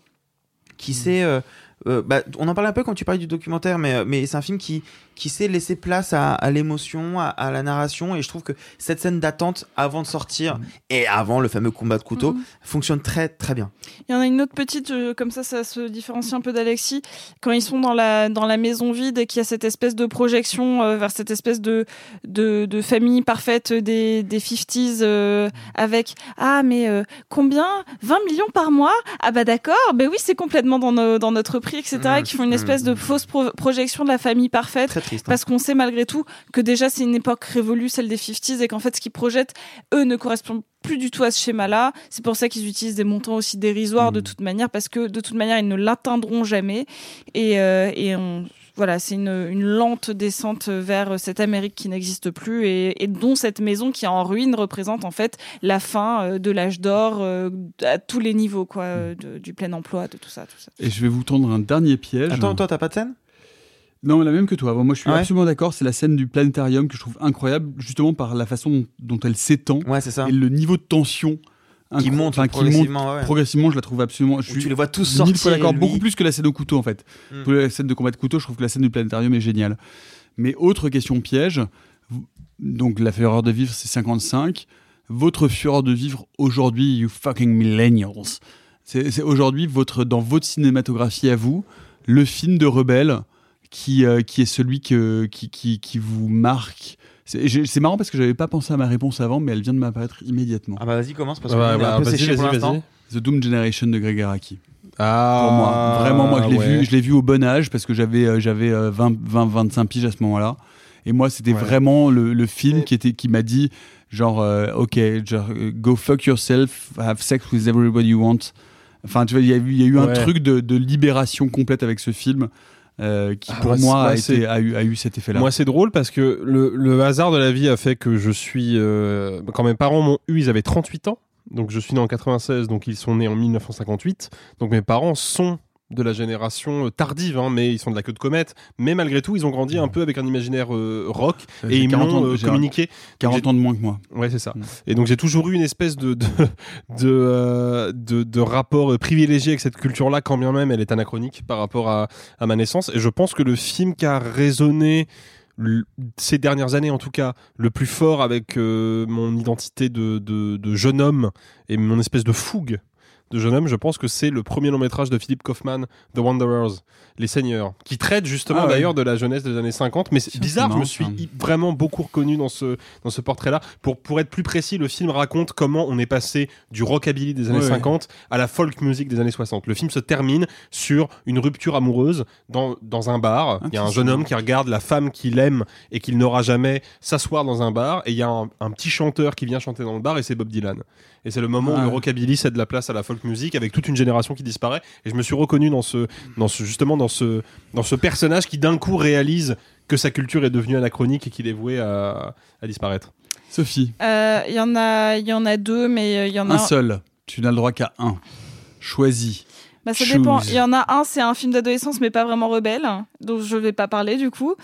Speaker 3: qui sait. euh, euh, bah, on en parlait un peu quand tu parlais du documentaire, mais, mais c'est un film qui, qui sait laisser place à, à l'émotion, à, à la narration, et je trouve que cette scène d'attente avant de sortir et avant le fameux combat de couteau
Speaker 5: Mhm.
Speaker 3: fonctionne très très bien.
Speaker 5: Il y en a une autre petite, euh, comme ça, ça se différencie un peu d'Alexis, quand ils sont dans la, dans la maison vide et qu'il y a cette espèce de projection euh, vers cette espèce de, de, de famille parfaite des, des 50s euh, avec Ah, mais euh, combien? 20 millions par mois? Ah, bah d'accord, ben oui, c'est complètement dans, nos- dans notre prix, etc. Et qui font une espèce de fausse pro- projection de la famille parfaite.
Speaker 3: Très triste. hein.
Speaker 5: Parce qu'on sait malgré tout que déjà c'est une époque révolue, celle des 50s, et qu'en fait ce qu'ils projettent, eux, ne correspond plus du tout à ce schéma-là. C'est pour ça qu'ils utilisent des montants aussi dérisoires de toute manière, parce que de toute manière, ils ne l'atteindront jamais. Et, euh, et on, voilà, c'est une, une lente descente vers cette Amérique qui n'existe plus et, et dont cette maison qui est en ruine représente en fait la fin euh, de l'âge d'or euh, à tous les niveaux, quoi, de- du plein emploi, de tout ça, tout ça.
Speaker 2: Et je vais vous tendre un dernier piège.
Speaker 3: Attends, toi, t'as pas de scène?
Speaker 2: Non, la même que toi. Moi, je suis
Speaker 3: ouais
Speaker 2: absolument d'accord. C'est la scène du planétarium que je trouve incroyable, justement par la façon dont elle s'étend
Speaker 3: Ouais, c'est ça.
Speaker 2: et le niveau de tension
Speaker 3: Qui monte
Speaker 2: enfin, qui
Speaker 3: progressivement,
Speaker 2: monte
Speaker 3: ouais.
Speaker 2: progressivement, je la trouve absolument. Je
Speaker 3: Où
Speaker 2: suis
Speaker 3: tu les vois tous sortir,
Speaker 2: d'accord, beaucoup plus que la scène au couteau en fait.
Speaker 3: Mm.
Speaker 2: Pour la scène de combat de couteau, je trouve que la scène du planétarium est géniale. Mais autre question piège, donc la fureur de vivre, c'est 55. Votre fureur de vivre aujourd'hui, you fucking millennials. C'est c'est aujourd'hui votre dans votre cinématographie à vous, le film de rebelle qui, euh, qui est celui que, qui, qui, qui vous marque. C'est marrant parce que j'avais pas pensé à ma réponse avant, mais elle vient de m'apparaître immédiatement.
Speaker 3: Ah bah vas-y, commence parce
Speaker 4: Ouais,
Speaker 3: qu'on est
Speaker 4: bah,
Speaker 3: un peu séché pour
Speaker 4: vas-y,
Speaker 3: l'instant.
Speaker 4: vas-y.
Speaker 2: The Doom Generation de Greg Araki.
Speaker 4: Ah,
Speaker 2: Pour moi, vraiment, moi je l'ai
Speaker 4: ouais.
Speaker 2: vu, je l'ai vu au bon âge parce que j'avais euh, j'avais euh, 20, 20, 25 piges à ce moment-là. Et moi, c'était
Speaker 4: Ouais.
Speaker 2: vraiment le, le film qui était qui m'a dit genre euh, ok, genre, euh, go fuck yourself, have sex with everybody you want. Enfin, tu vois, il y a eu, il y a eu un
Speaker 4: Ouais.
Speaker 2: truc de, de libération complète avec ce film euh, qui
Speaker 4: Ah,
Speaker 2: pour
Speaker 4: moi,
Speaker 2: été, a, eu, a eu cet effet-là.
Speaker 4: Moi, c'est drôle parce que le, le hasard de la vie a fait que je suis. euh, quand mes parents m'ont eu, ils avaient 38 ans. Donc, je suis né en 96, donc ils sont nés en 1958. Donc, mes parents sont de la génération euh, tardive, hein, mais ils sont de la queue de comète. Mais malgré tout, ils ont grandi un peu avec un imaginaire euh, rock et ils
Speaker 2: 40
Speaker 4: m'ont euh, communiqué.
Speaker 2: 40 ans de moins que moi.
Speaker 4: Ouais, c'est ça. Et donc j'ai toujours eu une espèce de de [laughs] de, de, de rapport privilégié avec cette culture-là, quand bien même elle est anachronique par rapport à, à ma naissance. Et je pense que le film qui a résonné ces dernières années, en tout cas, le plus fort avec euh, mon identité de, de, de jeune homme et mon espèce de fougue de jeune homme, je pense que c'est le premier long métrage de Philip Kaufman, The Wanderers, Les Seigneurs, qui traite justement
Speaker 2: Ah ouais.
Speaker 4: d'ailleurs de la jeunesse des années 50. Mais c'est bizarre, je me suis vraiment beaucoup reconnu dans ce, dans ce portrait-là. Pour, pour être plus précis, le film raconte comment on est passé du rockabilly des années
Speaker 2: Ouais, ouais.
Speaker 4: 50 à la folk music des années 60. Le film se termine sur une rupture amoureuse dans, dans un bar. Il y a un jeune homme qui regarde la femme qu'il aime et qu'il n'aura jamais s'asseoir dans un bar. Et il y a un, un petit chanteur qui vient chanter dans le bar et c'est Bob Dylan. Et c'est le moment
Speaker 2: Ah
Speaker 4: où le rockabilly cède la place à la folk music avec toute une génération qui disparaît. Et je me suis reconnu dans ce, dans ce, justement dans ce, dans ce personnage qui d'un coup réalise que sa culture est devenue anachronique et qu'il est voué à, à disparaître.
Speaker 2: Sophie,
Speaker 5: Euh, Il y en a, il y en a deux, mais euh, il y en a
Speaker 2: un seul. Tu n'as le droit qu'à un. Choisis.
Speaker 5: Bah, ça
Speaker 2: Choose.
Speaker 5: dépend. Il y en a un, c'est un film d'adolescence, mais pas vraiment rebelle, dont je vais pas parler du coup,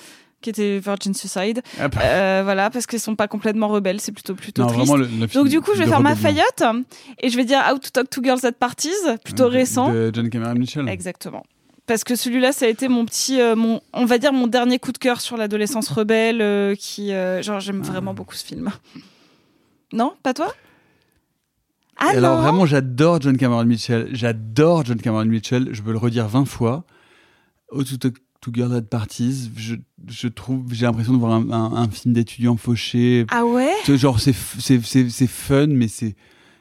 Speaker 5: qui était Virgin Suicide.
Speaker 2: Ah, bah.
Speaker 5: Euh, voilà, parce qu'ils sont pas complètement rebelles, c'est plutôt plutôt
Speaker 2: Non,
Speaker 5: triste.
Speaker 2: le- le
Speaker 5: Donc du coup, je vais faire ma faillotte et je vais dire How to Talk to Girls at Parties, plutôt récent.
Speaker 2: De John Cameron Mitchell.
Speaker 5: Exactement. Parce que celui-là, ça a été mon petit, euh, mon, on va dire mon dernier coup de cœur sur l'adolescence rebelle, euh, qui, genre, j'aime
Speaker 2: Ah.
Speaker 5: vraiment beaucoup ce film. Non, pas toi? Ah
Speaker 2: alors
Speaker 5: non
Speaker 2: vraiment, j'adore John Cameron Mitchell. J'adore John Cameron Mitchell. Je peux le redire 20 fois. Oh, to, to, to Girl at Parties, je, je trouve, j'ai l'impression de voir un, un- un film d'étudiant fauché.
Speaker 5: Ah ouais?
Speaker 2: Genre, c'est fun, mais c'est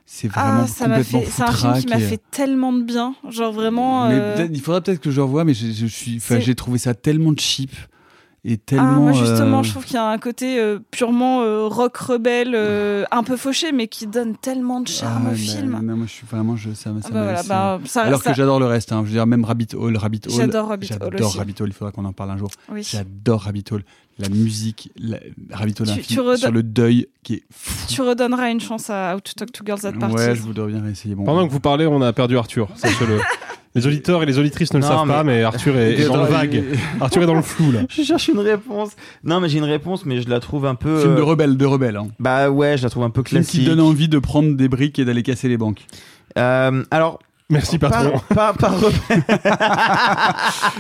Speaker 2: c'est vraiment
Speaker 5: Ah, ça m'a fait, c'est un film qui m'a fait tellement de bien, genre vraiment.
Speaker 2: Mais
Speaker 5: euh,
Speaker 2: il faudra peut-être que je revoie, mais je, je suis, enfin,
Speaker 5: C'est-
Speaker 2: j'ai trouvé ça tellement cheap
Speaker 5: Ah, moi justement,
Speaker 2: euh,
Speaker 5: je trouve qu'il y a un côté euh, purement euh, rock rebelle, euh, un peu fauché, mais qui donne tellement de charme
Speaker 2: ah,
Speaker 5: au film.
Speaker 2: Moi, je suis vraiment, je, ça, me- ça
Speaker 5: Ah bah
Speaker 2: me
Speaker 5: voilà,
Speaker 2: laisse,
Speaker 5: bah,
Speaker 2: euh,
Speaker 5: ça-
Speaker 2: Alors
Speaker 5: ça-
Speaker 2: que j'adore le reste. hein. Je veux dire, même Rabbit Hole, Rabbit Hole.
Speaker 5: J'adore Rabbit Hole
Speaker 2: J'adore. Rabbit Hole. Il faudra qu'on en parle un jour.
Speaker 5: Oui.
Speaker 2: J'adore Rabbit Hole. La musique, la- Rabbit Hole,
Speaker 5: Tu-
Speaker 2: un
Speaker 5: tu
Speaker 2: sur le deuil qui est fou.
Speaker 5: Tu redonneras une chance à How to Talk to Girls at Parties.
Speaker 2: Ouais, je voudrais bien essayer. Bon,
Speaker 4: Pendant que vous parlez, on a perdu Arthur. sachez-le. [laughs] les auditeurs et les auditrices ne le
Speaker 3: Non,
Speaker 4: savent pas,
Speaker 3: mais-
Speaker 4: Arthur est, [laughs] est dans le vague. Arthur est dans le flou là. [laughs]
Speaker 3: Je cherche une réponse. Non, mais j'ai une réponse, mais je la trouve un peu.
Speaker 2: Film de
Speaker 3: euh,
Speaker 2: rebelle, de rebelle. Hein.
Speaker 3: Bah ouais, je la trouve un peu
Speaker 2: Film
Speaker 3: classique.
Speaker 2: qui donne envie de prendre des briques et d'aller casser les banques.
Speaker 3: Euh, alors.
Speaker 4: Merci
Speaker 3: pas,
Speaker 4: patron.
Speaker 3: Pas, pas rebelle.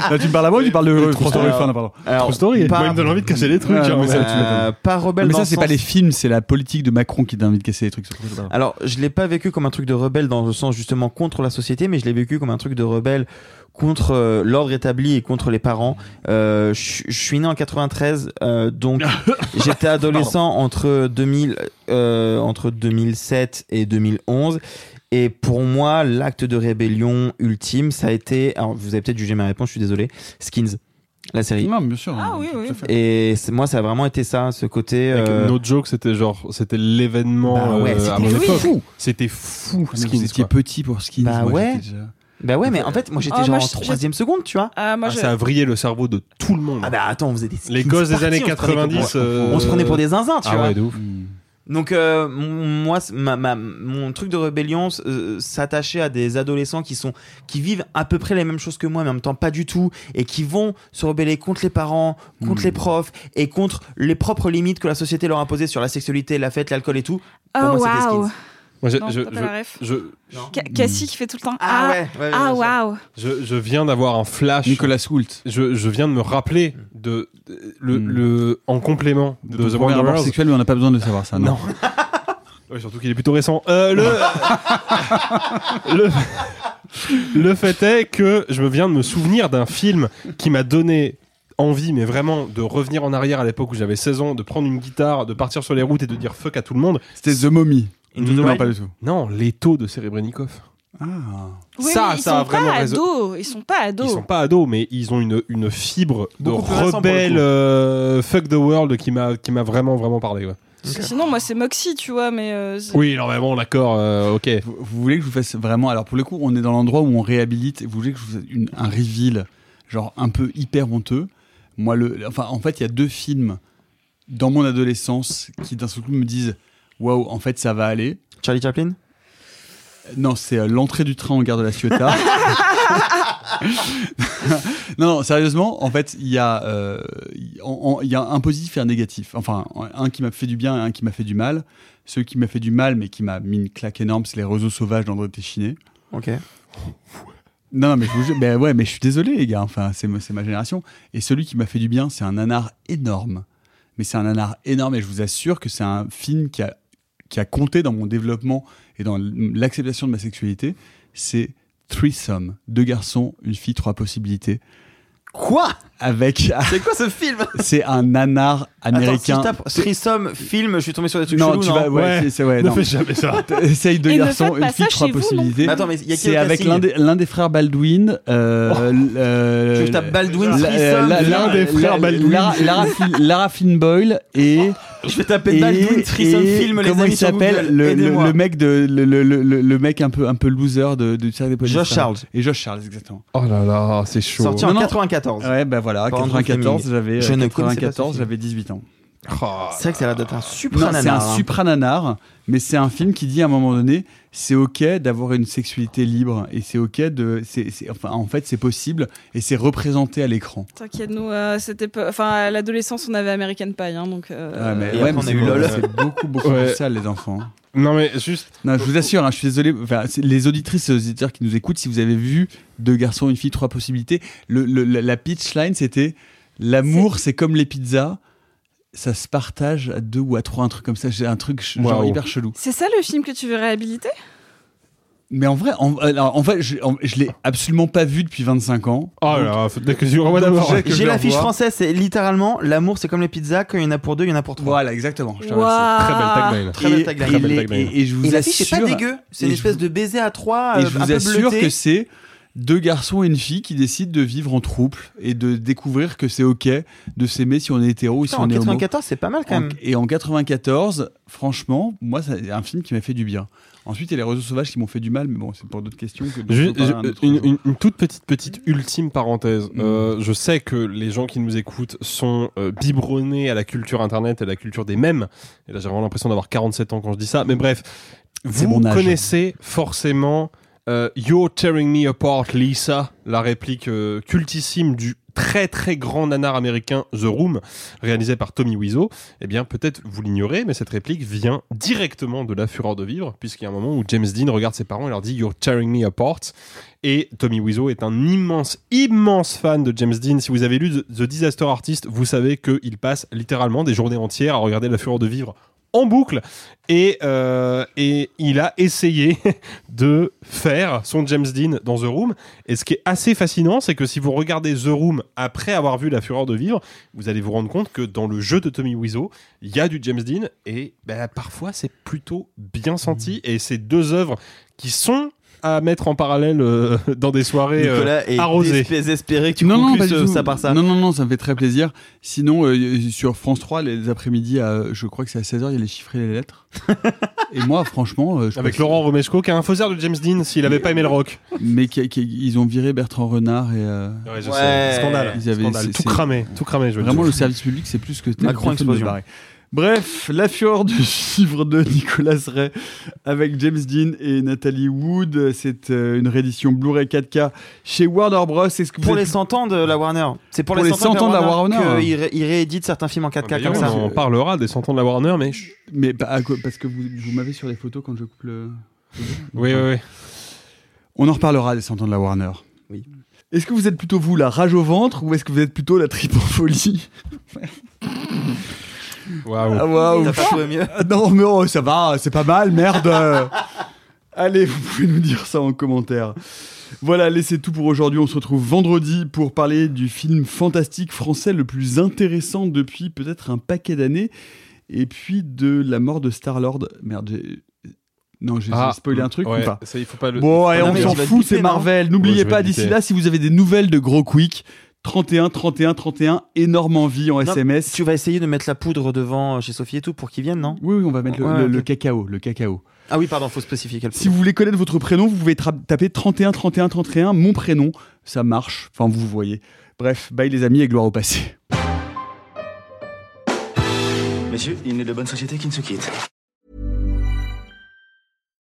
Speaker 2: Là, tu me parles à moi ou tu parles de François
Speaker 3: Alors-
Speaker 2: Ruffin, là, pardon
Speaker 3: alors,
Speaker 4: True story.
Speaker 3: pas-
Speaker 4: Moi, il me donne envie de casser les trucs.
Speaker 2: Ouais,
Speaker 4: hein,
Speaker 2: mais ça.
Speaker 3: Euh, pas rebelle
Speaker 2: Mais
Speaker 3: dans
Speaker 2: ça,
Speaker 3: le
Speaker 2: c'est pas les films, c'est la politique de Macron qui donne envie de casser les trucs. pas-
Speaker 3: Alors, je l'ai pas vécu comme un truc de rebelle dans le sens justement contre la société, mais je l'ai vécu comme un truc de rebelle contre euh, l'ordre établi et contre les parents. Euh, je je suis né en 93, euh, donc [laughs] j'étais adolescent entre 2000, euh, entre 2007 et 2011. Et pour moi, l'acte de rébellion ultime, ça a été. Alors, vous avez peut-être jugé ma réponse, je suis désolé. Skins, la série.
Speaker 2: Non, bien sûr.
Speaker 5: Ah oui,
Speaker 2: tout
Speaker 5: oui.
Speaker 2: fait.
Speaker 3: Et moi, ça a vraiment été ça, ce côté. Euh,
Speaker 4: No joke, c'était genre, c'était l'événement
Speaker 3: Bah ouais,
Speaker 4: euh,
Speaker 3: c'était fou.
Speaker 4: C'était fou.
Speaker 2: Mais
Speaker 4: Skins,
Speaker 2: vous étiez
Speaker 4: quoi.
Speaker 2: petit pour Skins.
Speaker 3: Bah
Speaker 2: moi,
Speaker 3: ouais.
Speaker 2: déjà-
Speaker 3: Bah ouais, mais en fait, moi j'étais
Speaker 5: Ah,
Speaker 3: genre
Speaker 5: moi,
Speaker 3: en troisième seconde, tu vois.
Speaker 5: Ah, moi,
Speaker 4: Ah,
Speaker 5: je-
Speaker 4: ça a vrillé le cerveau de tout le monde.
Speaker 3: Ah bah attends, on faisait des
Speaker 4: Les gosses des années
Speaker 3: on se prenait pour-
Speaker 4: 90. euh,
Speaker 3: On se prenait pour des zinzins, tu
Speaker 4: Ah
Speaker 3: vois.
Speaker 4: ouais, de ouf.
Speaker 2: Hmm.
Speaker 3: Donc euh, moi, ma, ma- mon truc de rébellion euh, s'attachait à des adolescents qui sont qui vivent à peu près les mêmes choses que moi, mais en même temps pas du tout, et qui vont se rebeller contre les parents, contre les profs et contre les propres limites que la société leur a imposées sur la sexualité, la fête, l'alcool et tout. Pour
Speaker 5: Oh
Speaker 3: moi. Skins.
Speaker 4: Moi, je-
Speaker 5: Non,
Speaker 4: je-
Speaker 5: t'as pas
Speaker 4: je-
Speaker 5: la ref.
Speaker 4: je-
Speaker 5: Ca- Cassie qui fait tout le temps.
Speaker 3: Ah
Speaker 5: Ah,
Speaker 3: ouais, ouais, ouais,
Speaker 5: ah waouh.
Speaker 4: Je, je viens d'avoir un flash.
Speaker 2: Nicolas Hoult.
Speaker 4: Je, je viens de me rappeler de, de- le, le- en complément de,
Speaker 2: De
Speaker 4: The Wanderers.
Speaker 2: sexuel, mais on n'a pas besoin de savoir ça. Non.
Speaker 4: Non. [laughs] Ouais, surtout qu'il est plutôt récent. Euh, le... [laughs] le... le fait est que je me viens de me souvenir d'un film qui m'a donné envie, mais vraiment, de revenir en arrière à l'époque où j'avais 16 ans, de prendre une guitare, de partir sur les routes et de dire fuck à tout le monde.
Speaker 2: C'était The Mommy.
Speaker 4: Into the
Speaker 2: non,
Speaker 4: Wild
Speaker 2: pas du tout.
Speaker 4: Non, les taux de Serebrennikov.
Speaker 2: Ah.
Speaker 5: Oui,
Speaker 4: Ça,
Speaker 5: mais ils
Speaker 4: ça a
Speaker 5: sont
Speaker 4: vraiment
Speaker 5: pas
Speaker 4: raison.
Speaker 5: ados. Ils sont pas ados.
Speaker 4: Ils sont pas ados, mais ils ont une, une fibre de
Speaker 3: Beaucoup plus récent pour le
Speaker 4: rebelle
Speaker 3: coup.
Speaker 4: euh, fuck the world qui m'a qui m'a vraiment vraiment parlé. ouais.
Speaker 5: Sinon, moi, c'est Moxie, tu vois, mais. euh, c'est-
Speaker 4: Oui, non mais bon, d'accord, euh, ok.
Speaker 2: Vous, vous voulez que je vous fasse vraiment. Alors, pour le coup, on est dans l'endroit où on réhabilite. Vous voulez que je vous fasse une- un reveal, genre un peu hyper honteux. Moi, le, enfin, en fait, il y a deux films dans mon adolescence qui d'un seul coup me disent Waouh, en fait, ça va aller.
Speaker 3: Charlie Chaplin?
Speaker 2: Non, c'est euh, l'entrée du train en gare de la Ciotat. [laughs] [laughs] non, non, sérieusement, en fait, il y, a, euh, y a un positif et un négatif. Enfin, un qui m'a fait du bien et un qui m'a fait du mal. Celui qui m'a fait du mal, mais qui m'a mis une claque énorme, c'est Les Roseaux Sauvages d'André Téchiné.
Speaker 3: Ok.
Speaker 2: Non, mais je vous jure, ben ouais, mais je suis désolé, les gars. Enfin, c'est ma- génération. Et celui qui m'a fait du bien, c'est un nanar énorme. Mais c'est un nanar énorme, et je vous assure que c'est un film qui a, qui a compté dans mon développement et dans l'acceptation de ma sexualité. C'est Threesome. Deux garçons, une fille, trois possibilités.
Speaker 3: Quoi?
Speaker 2: Avec. [laughs]
Speaker 3: C'est quoi ce film?
Speaker 2: C'est un nanar américain.
Speaker 3: Attends, si je tape Threesome, film, je suis tombé sur des trucs
Speaker 2: non,
Speaker 3: chelous,
Speaker 2: tu
Speaker 3: non
Speaker 2: vas, ouais, c'est- c'est- ouais,
Speaker 4: ne
Speaker 2: non.
Speaker 4: fais jamais ça. [laughs]
Speaker 2: Essaye deux
Speaker 5: Et
Speaker 2: garçons, une fille, trois
Speaker 5: chez vous
Speaker 2: possibilités.
Speaker 3: Mais attends, mais il y a qui
Speaker 2: C'est avec l'un des, l'un des frères Baldwin. Euh, euh,
Speaker 3: Tu tapes Baldwin,
Speaker 2: la-
Speaker 3: Threesome,
Speaker 2: la-
Speaker 4: l'un des frères Baldwin.
Speaker 2: Lara, Lara Flynn- Lara Flynn Boyle et.
Speaker 3: Je vais taper Baldwin,
Speaker 2: et
Speaker 3: film, les amis
Speaker 2: il s'appelle le, mec de le, le, le, mec un peu un peu loser de du Cirque des
Speaker 3: Josh Charles.
Speaker 2: et Josh Charles exactement
Speaker 4: Oh là là, c'est chaud.
Speaker 3: Sorti
Speaker 2: Non,
Speaker 3: en
Speaker 2: non.
Speaker 3: 94.
Speaker 2: ouais bah voilà
Speaker 3: Par Andrew
Speaker 2: 94
Speaker 3: Fleming.
Speaker 2: j'avais
Speaker 3: Je
Speaker 2: euh,
Speaker 3: ne connaissais pas ce
Speaker 2: 94
Speaker 3: film.
Speaker 2: j'avais 18 ans
Speaker 4: Oh.
Speaker 3: C'est vrai que ça a l'air d'être un
Speaker 2: non
Speaker 3: supra
Speaker 2: c'est un
Speaker 3: hein.
Speaker 2: suprananar mais c'est un film qui dit à un moment donné c'est ok d'avoir une sexualité libre et c'est ok de c'est enfin en fait c'est possible et c'est représenté à l'écran
Speaker 5: T'inquiète, nous, euh, c'était enfin, à l'adolescence, on avait American Pie, hein, donc. euh,
Speaker 2: Ouais, mais, ouais, mais
Speaker 3: on a
Speaker 2: c'est beaucoup beaucoup
Speaker 4: Ouais.
Speaker 2: plus sale les enfants
Speaker 4: Non mais juste.
Speaker 2: Non, je vous assure, hein, je suis désolé. Enfin, les auditrices et les auditeurs qui nous écoutent, si vous avez vu deux garçons, une fille, trois possibilités, le, le- la, la pitch line c'était l'amour, c'est comme les pizzas, ça se partage à deux ou à trois, un truc comme ça. J'ai un truc genre hyper chelou.
Speaker 5: C'est ça le film que tu veux réhabiliter?
Speaker 2: Mais en vrai, en, alors, en fait, je, je l'ai absolument pas vu depuis 25 ans.
Speaker 4: Oh là là, faut que tu revois
Speaker 2: donc,
Speaker 4: d'abord.
Speaker 2: j'ai- que je
Speaker 3: J'ai
Speaker 2: le
Speaker 3: la fiche
Speaker 2: revois.
Speaker 3: française, c'est littéralement l'amour, c'est comme les pizzas, quand il y en a pour deux, il y en a pour trois.
Speaker 2: Voilà, exactement. Je te.
Speaker 4: Très belle tagline.
Speaker 3: Très belle
Speaker 2: Et-
Speaker 3: tagline.
Speaker 2: et je vous
Speaker 3: Et fiche, c'est
Speaker 2: assure,
Speaker 3: pas dégueu. C'est une espèce
Speaker 2: vous-
Speaker 3: de baiser à trois,
Speaker 2: Et
Speaker 3: euh,
Speaker 2: je
Speaker 3: un
Speaker 2: vous
Speaker 3: peu
Speaker 2: assure
Speaker 3: bleuté.
Speaker 2: que c'est deux garçons et une fille qui décident de vivre en couple et de découvrir que c'est ok de s'aimer si on est hétéro ou si
Speaker 3: Putain, en
Speaker 2: on est homo.
Speaker 3: 94, c'est pas mal quand
Speaker 2: En-
Speaker 3: même.
Speaker 2: et en 94, franchement, moi, c'est un film qui m'a fait du bien. Ensuite, il y a les réseaux sauvages qui m'ont fait du mal, mais bon, c'est pour d'autres questions que. on un
Speaker 4: une,
Speaker 2: jour.
Speaker 4: une- une toute petite petite ultime parenthèse.
Speaker 2: Mm.
Speaker 4: Euh, je sais que les gens qui nous écoutent sont euh, biberonnés à la culture internet et à la culture des mèmes. Et là, j'ai vraiment l'impression d'avoir 47 ans quand je dis ça. Mais bref, vous
Speaker 2: mon
Speaker 4: connaissez forcément euh, You're tearing me apart, Lisa, la réplique euh, cultissime du très très grand nanar américain The Room, réalisé par Tommy Wiseau. Eh bien, peut-être vous l'ignorez, mais cette réplique vient directement de La Fureur de Vivre, puisqu'il y a un moment où James Dean regarde ses parents et leur dit You're tearing me apart. Et Tommy Wiseau est un immense, immense fan de James Dean. Si vous avez lu The Disaster Artist, vous savez qu'il passe littéralement des journées entières à regarder La Fureur de Vivre en boucle. Et, euh, et il a essayé [laughs] de faire son James Dean dans The Room. Et ce qui est assez fascinant, c'est que si vous regardez The Room après avoir vu La Fureur de Vivre, vous allez vous rendre compte que dans le jeu de Tommy Wiseau, il y a du James Dean et ben, parfois c'est plutôt bien senti. Et c'est deux œuvres qui sont à mettre en parallèle euh, dans des soirées euh,
Speaker 3: Nicolas est
Speaker 4: arrosées.
Speaker 3: désespéré que tu
Speaker 2: non, non, pas
Speaker 3: ce- ça par ça.
Speaker 2: Non, non, non, ça me fait très plaisir. Sinon, euh, sur France 3, les après-midi, à- je crois que c'est à 16h, il y a les chiffres et les lettres. [laughs] et moi, franchement. euh, je
Speaker 4: Avec
Speaker 2: passe-
Speaker 4: Laurent Romeshko, qui est un faussaire de James Dean s'il avait pas aimé le rock.
Speaker 2: Mais qui- qui- ils ont viré Bertrand Renard et. euh,
Speaker 4: Ouais, je
Speaker 3: Ouais.
Speaker 4: sais. Scandale.
Speaker 2: Ils avaient-
Speaker 4: Scandale. Tout cramé. Tout cramé, je veux
Speaker 2: Vraiment,
Speaker 4: dire.
Speaker 2: le service public, c'est plus que
Speaker 3: Macron explosion.
Speaker 2: Bref, La Fureur de suivre de Nicolas Ray avec James Dean et Nathalie Wood. C'est euh, une réédition Blu-ray 4K chez Warner Bros. Est-ce que vous
Speaker 3: Pour les
Speaker 2: êtes-
Speaker 3: 100 ans de la Warner. C'est pour,
Speaker 2: Pour
Speaker 3: les
Speaker 2: les
Speaker 3: 100 ans
Speaker 2: 100 ans de la Warner.
Speaker 3: qu'ils ré- ils rééditent certains films en 4K
Speaker 4: D'ailleurs,
Speaker 3: comme ça.
Speaker 4: on en parlera des 100 ans de la Warner, mais.
Speaker 2: Mais parce que vous, vous m'avez sur les photos quand je coupe le.
Speaker 4: oui, oui, oui.
Speaker 2: On en reparlera des 100 ans de la Warner.
Speaker 3: Oui.
Speaker 2: Est-ce que vous êtes plutôt vous la rage au ventre ou est-ce que vous êtes plutôt la tripe en folie
Speaker 4: Waouh.
Speaker 2: Ah.
Speaker 3: T'as pas trouvé mieux
Speaker 2: Ah, Non, mais oh, ça va, c'est pas mal, merde. [laughs] Allez, vous pouvez nous dire ça en commentaire. Voilà, laissez tout pour aujourd'hui. On se retrouve vendredi pour parler du film fantastique français le plus intéressant depuis peut-être un paquet d'années. Et puis de la mort de Star-Lord. Merde, j'ai. Non, j'ai
Speaker 4: Ah,
Speaker 2: spoilé un truc
Speaker 4: ouais,
Speaker 2: ou pas
Speaker 4: ça, il faut pas le-
Speaker 2: Bon, allez, on s'en fout, c'est Marvel. N'oubliez pas d'ici là, si vous avez des nouvelles de Gros Quick, 31, 31, 31, énorme envie en
Speaker 3: Non,
Speaker 2: SMS.
Speaker 3: Tu vas essayer de mettre la poudre devant chez Sophie et tout pour qu'ils viennent, non?
Speaker 2: Oui, oui, on va mettre le,
Speaker 3: Ouais,
Speaker 2: le-
Speaker 3: ok.
Speaker 2: le cacao, le cacao.
Speaker 3: Ah oui, pardon, faut spécifier quel
Speaker 2: Si vous voulez connaître votre prénom, vous pouvez taper 31 31 31, mon prénom, ça marche. Enfin, vous voyez. Bref, bye les amis et gloire au passé.
Speaker 9: Messieurs, il n'est de bonne société qui ne se quitte.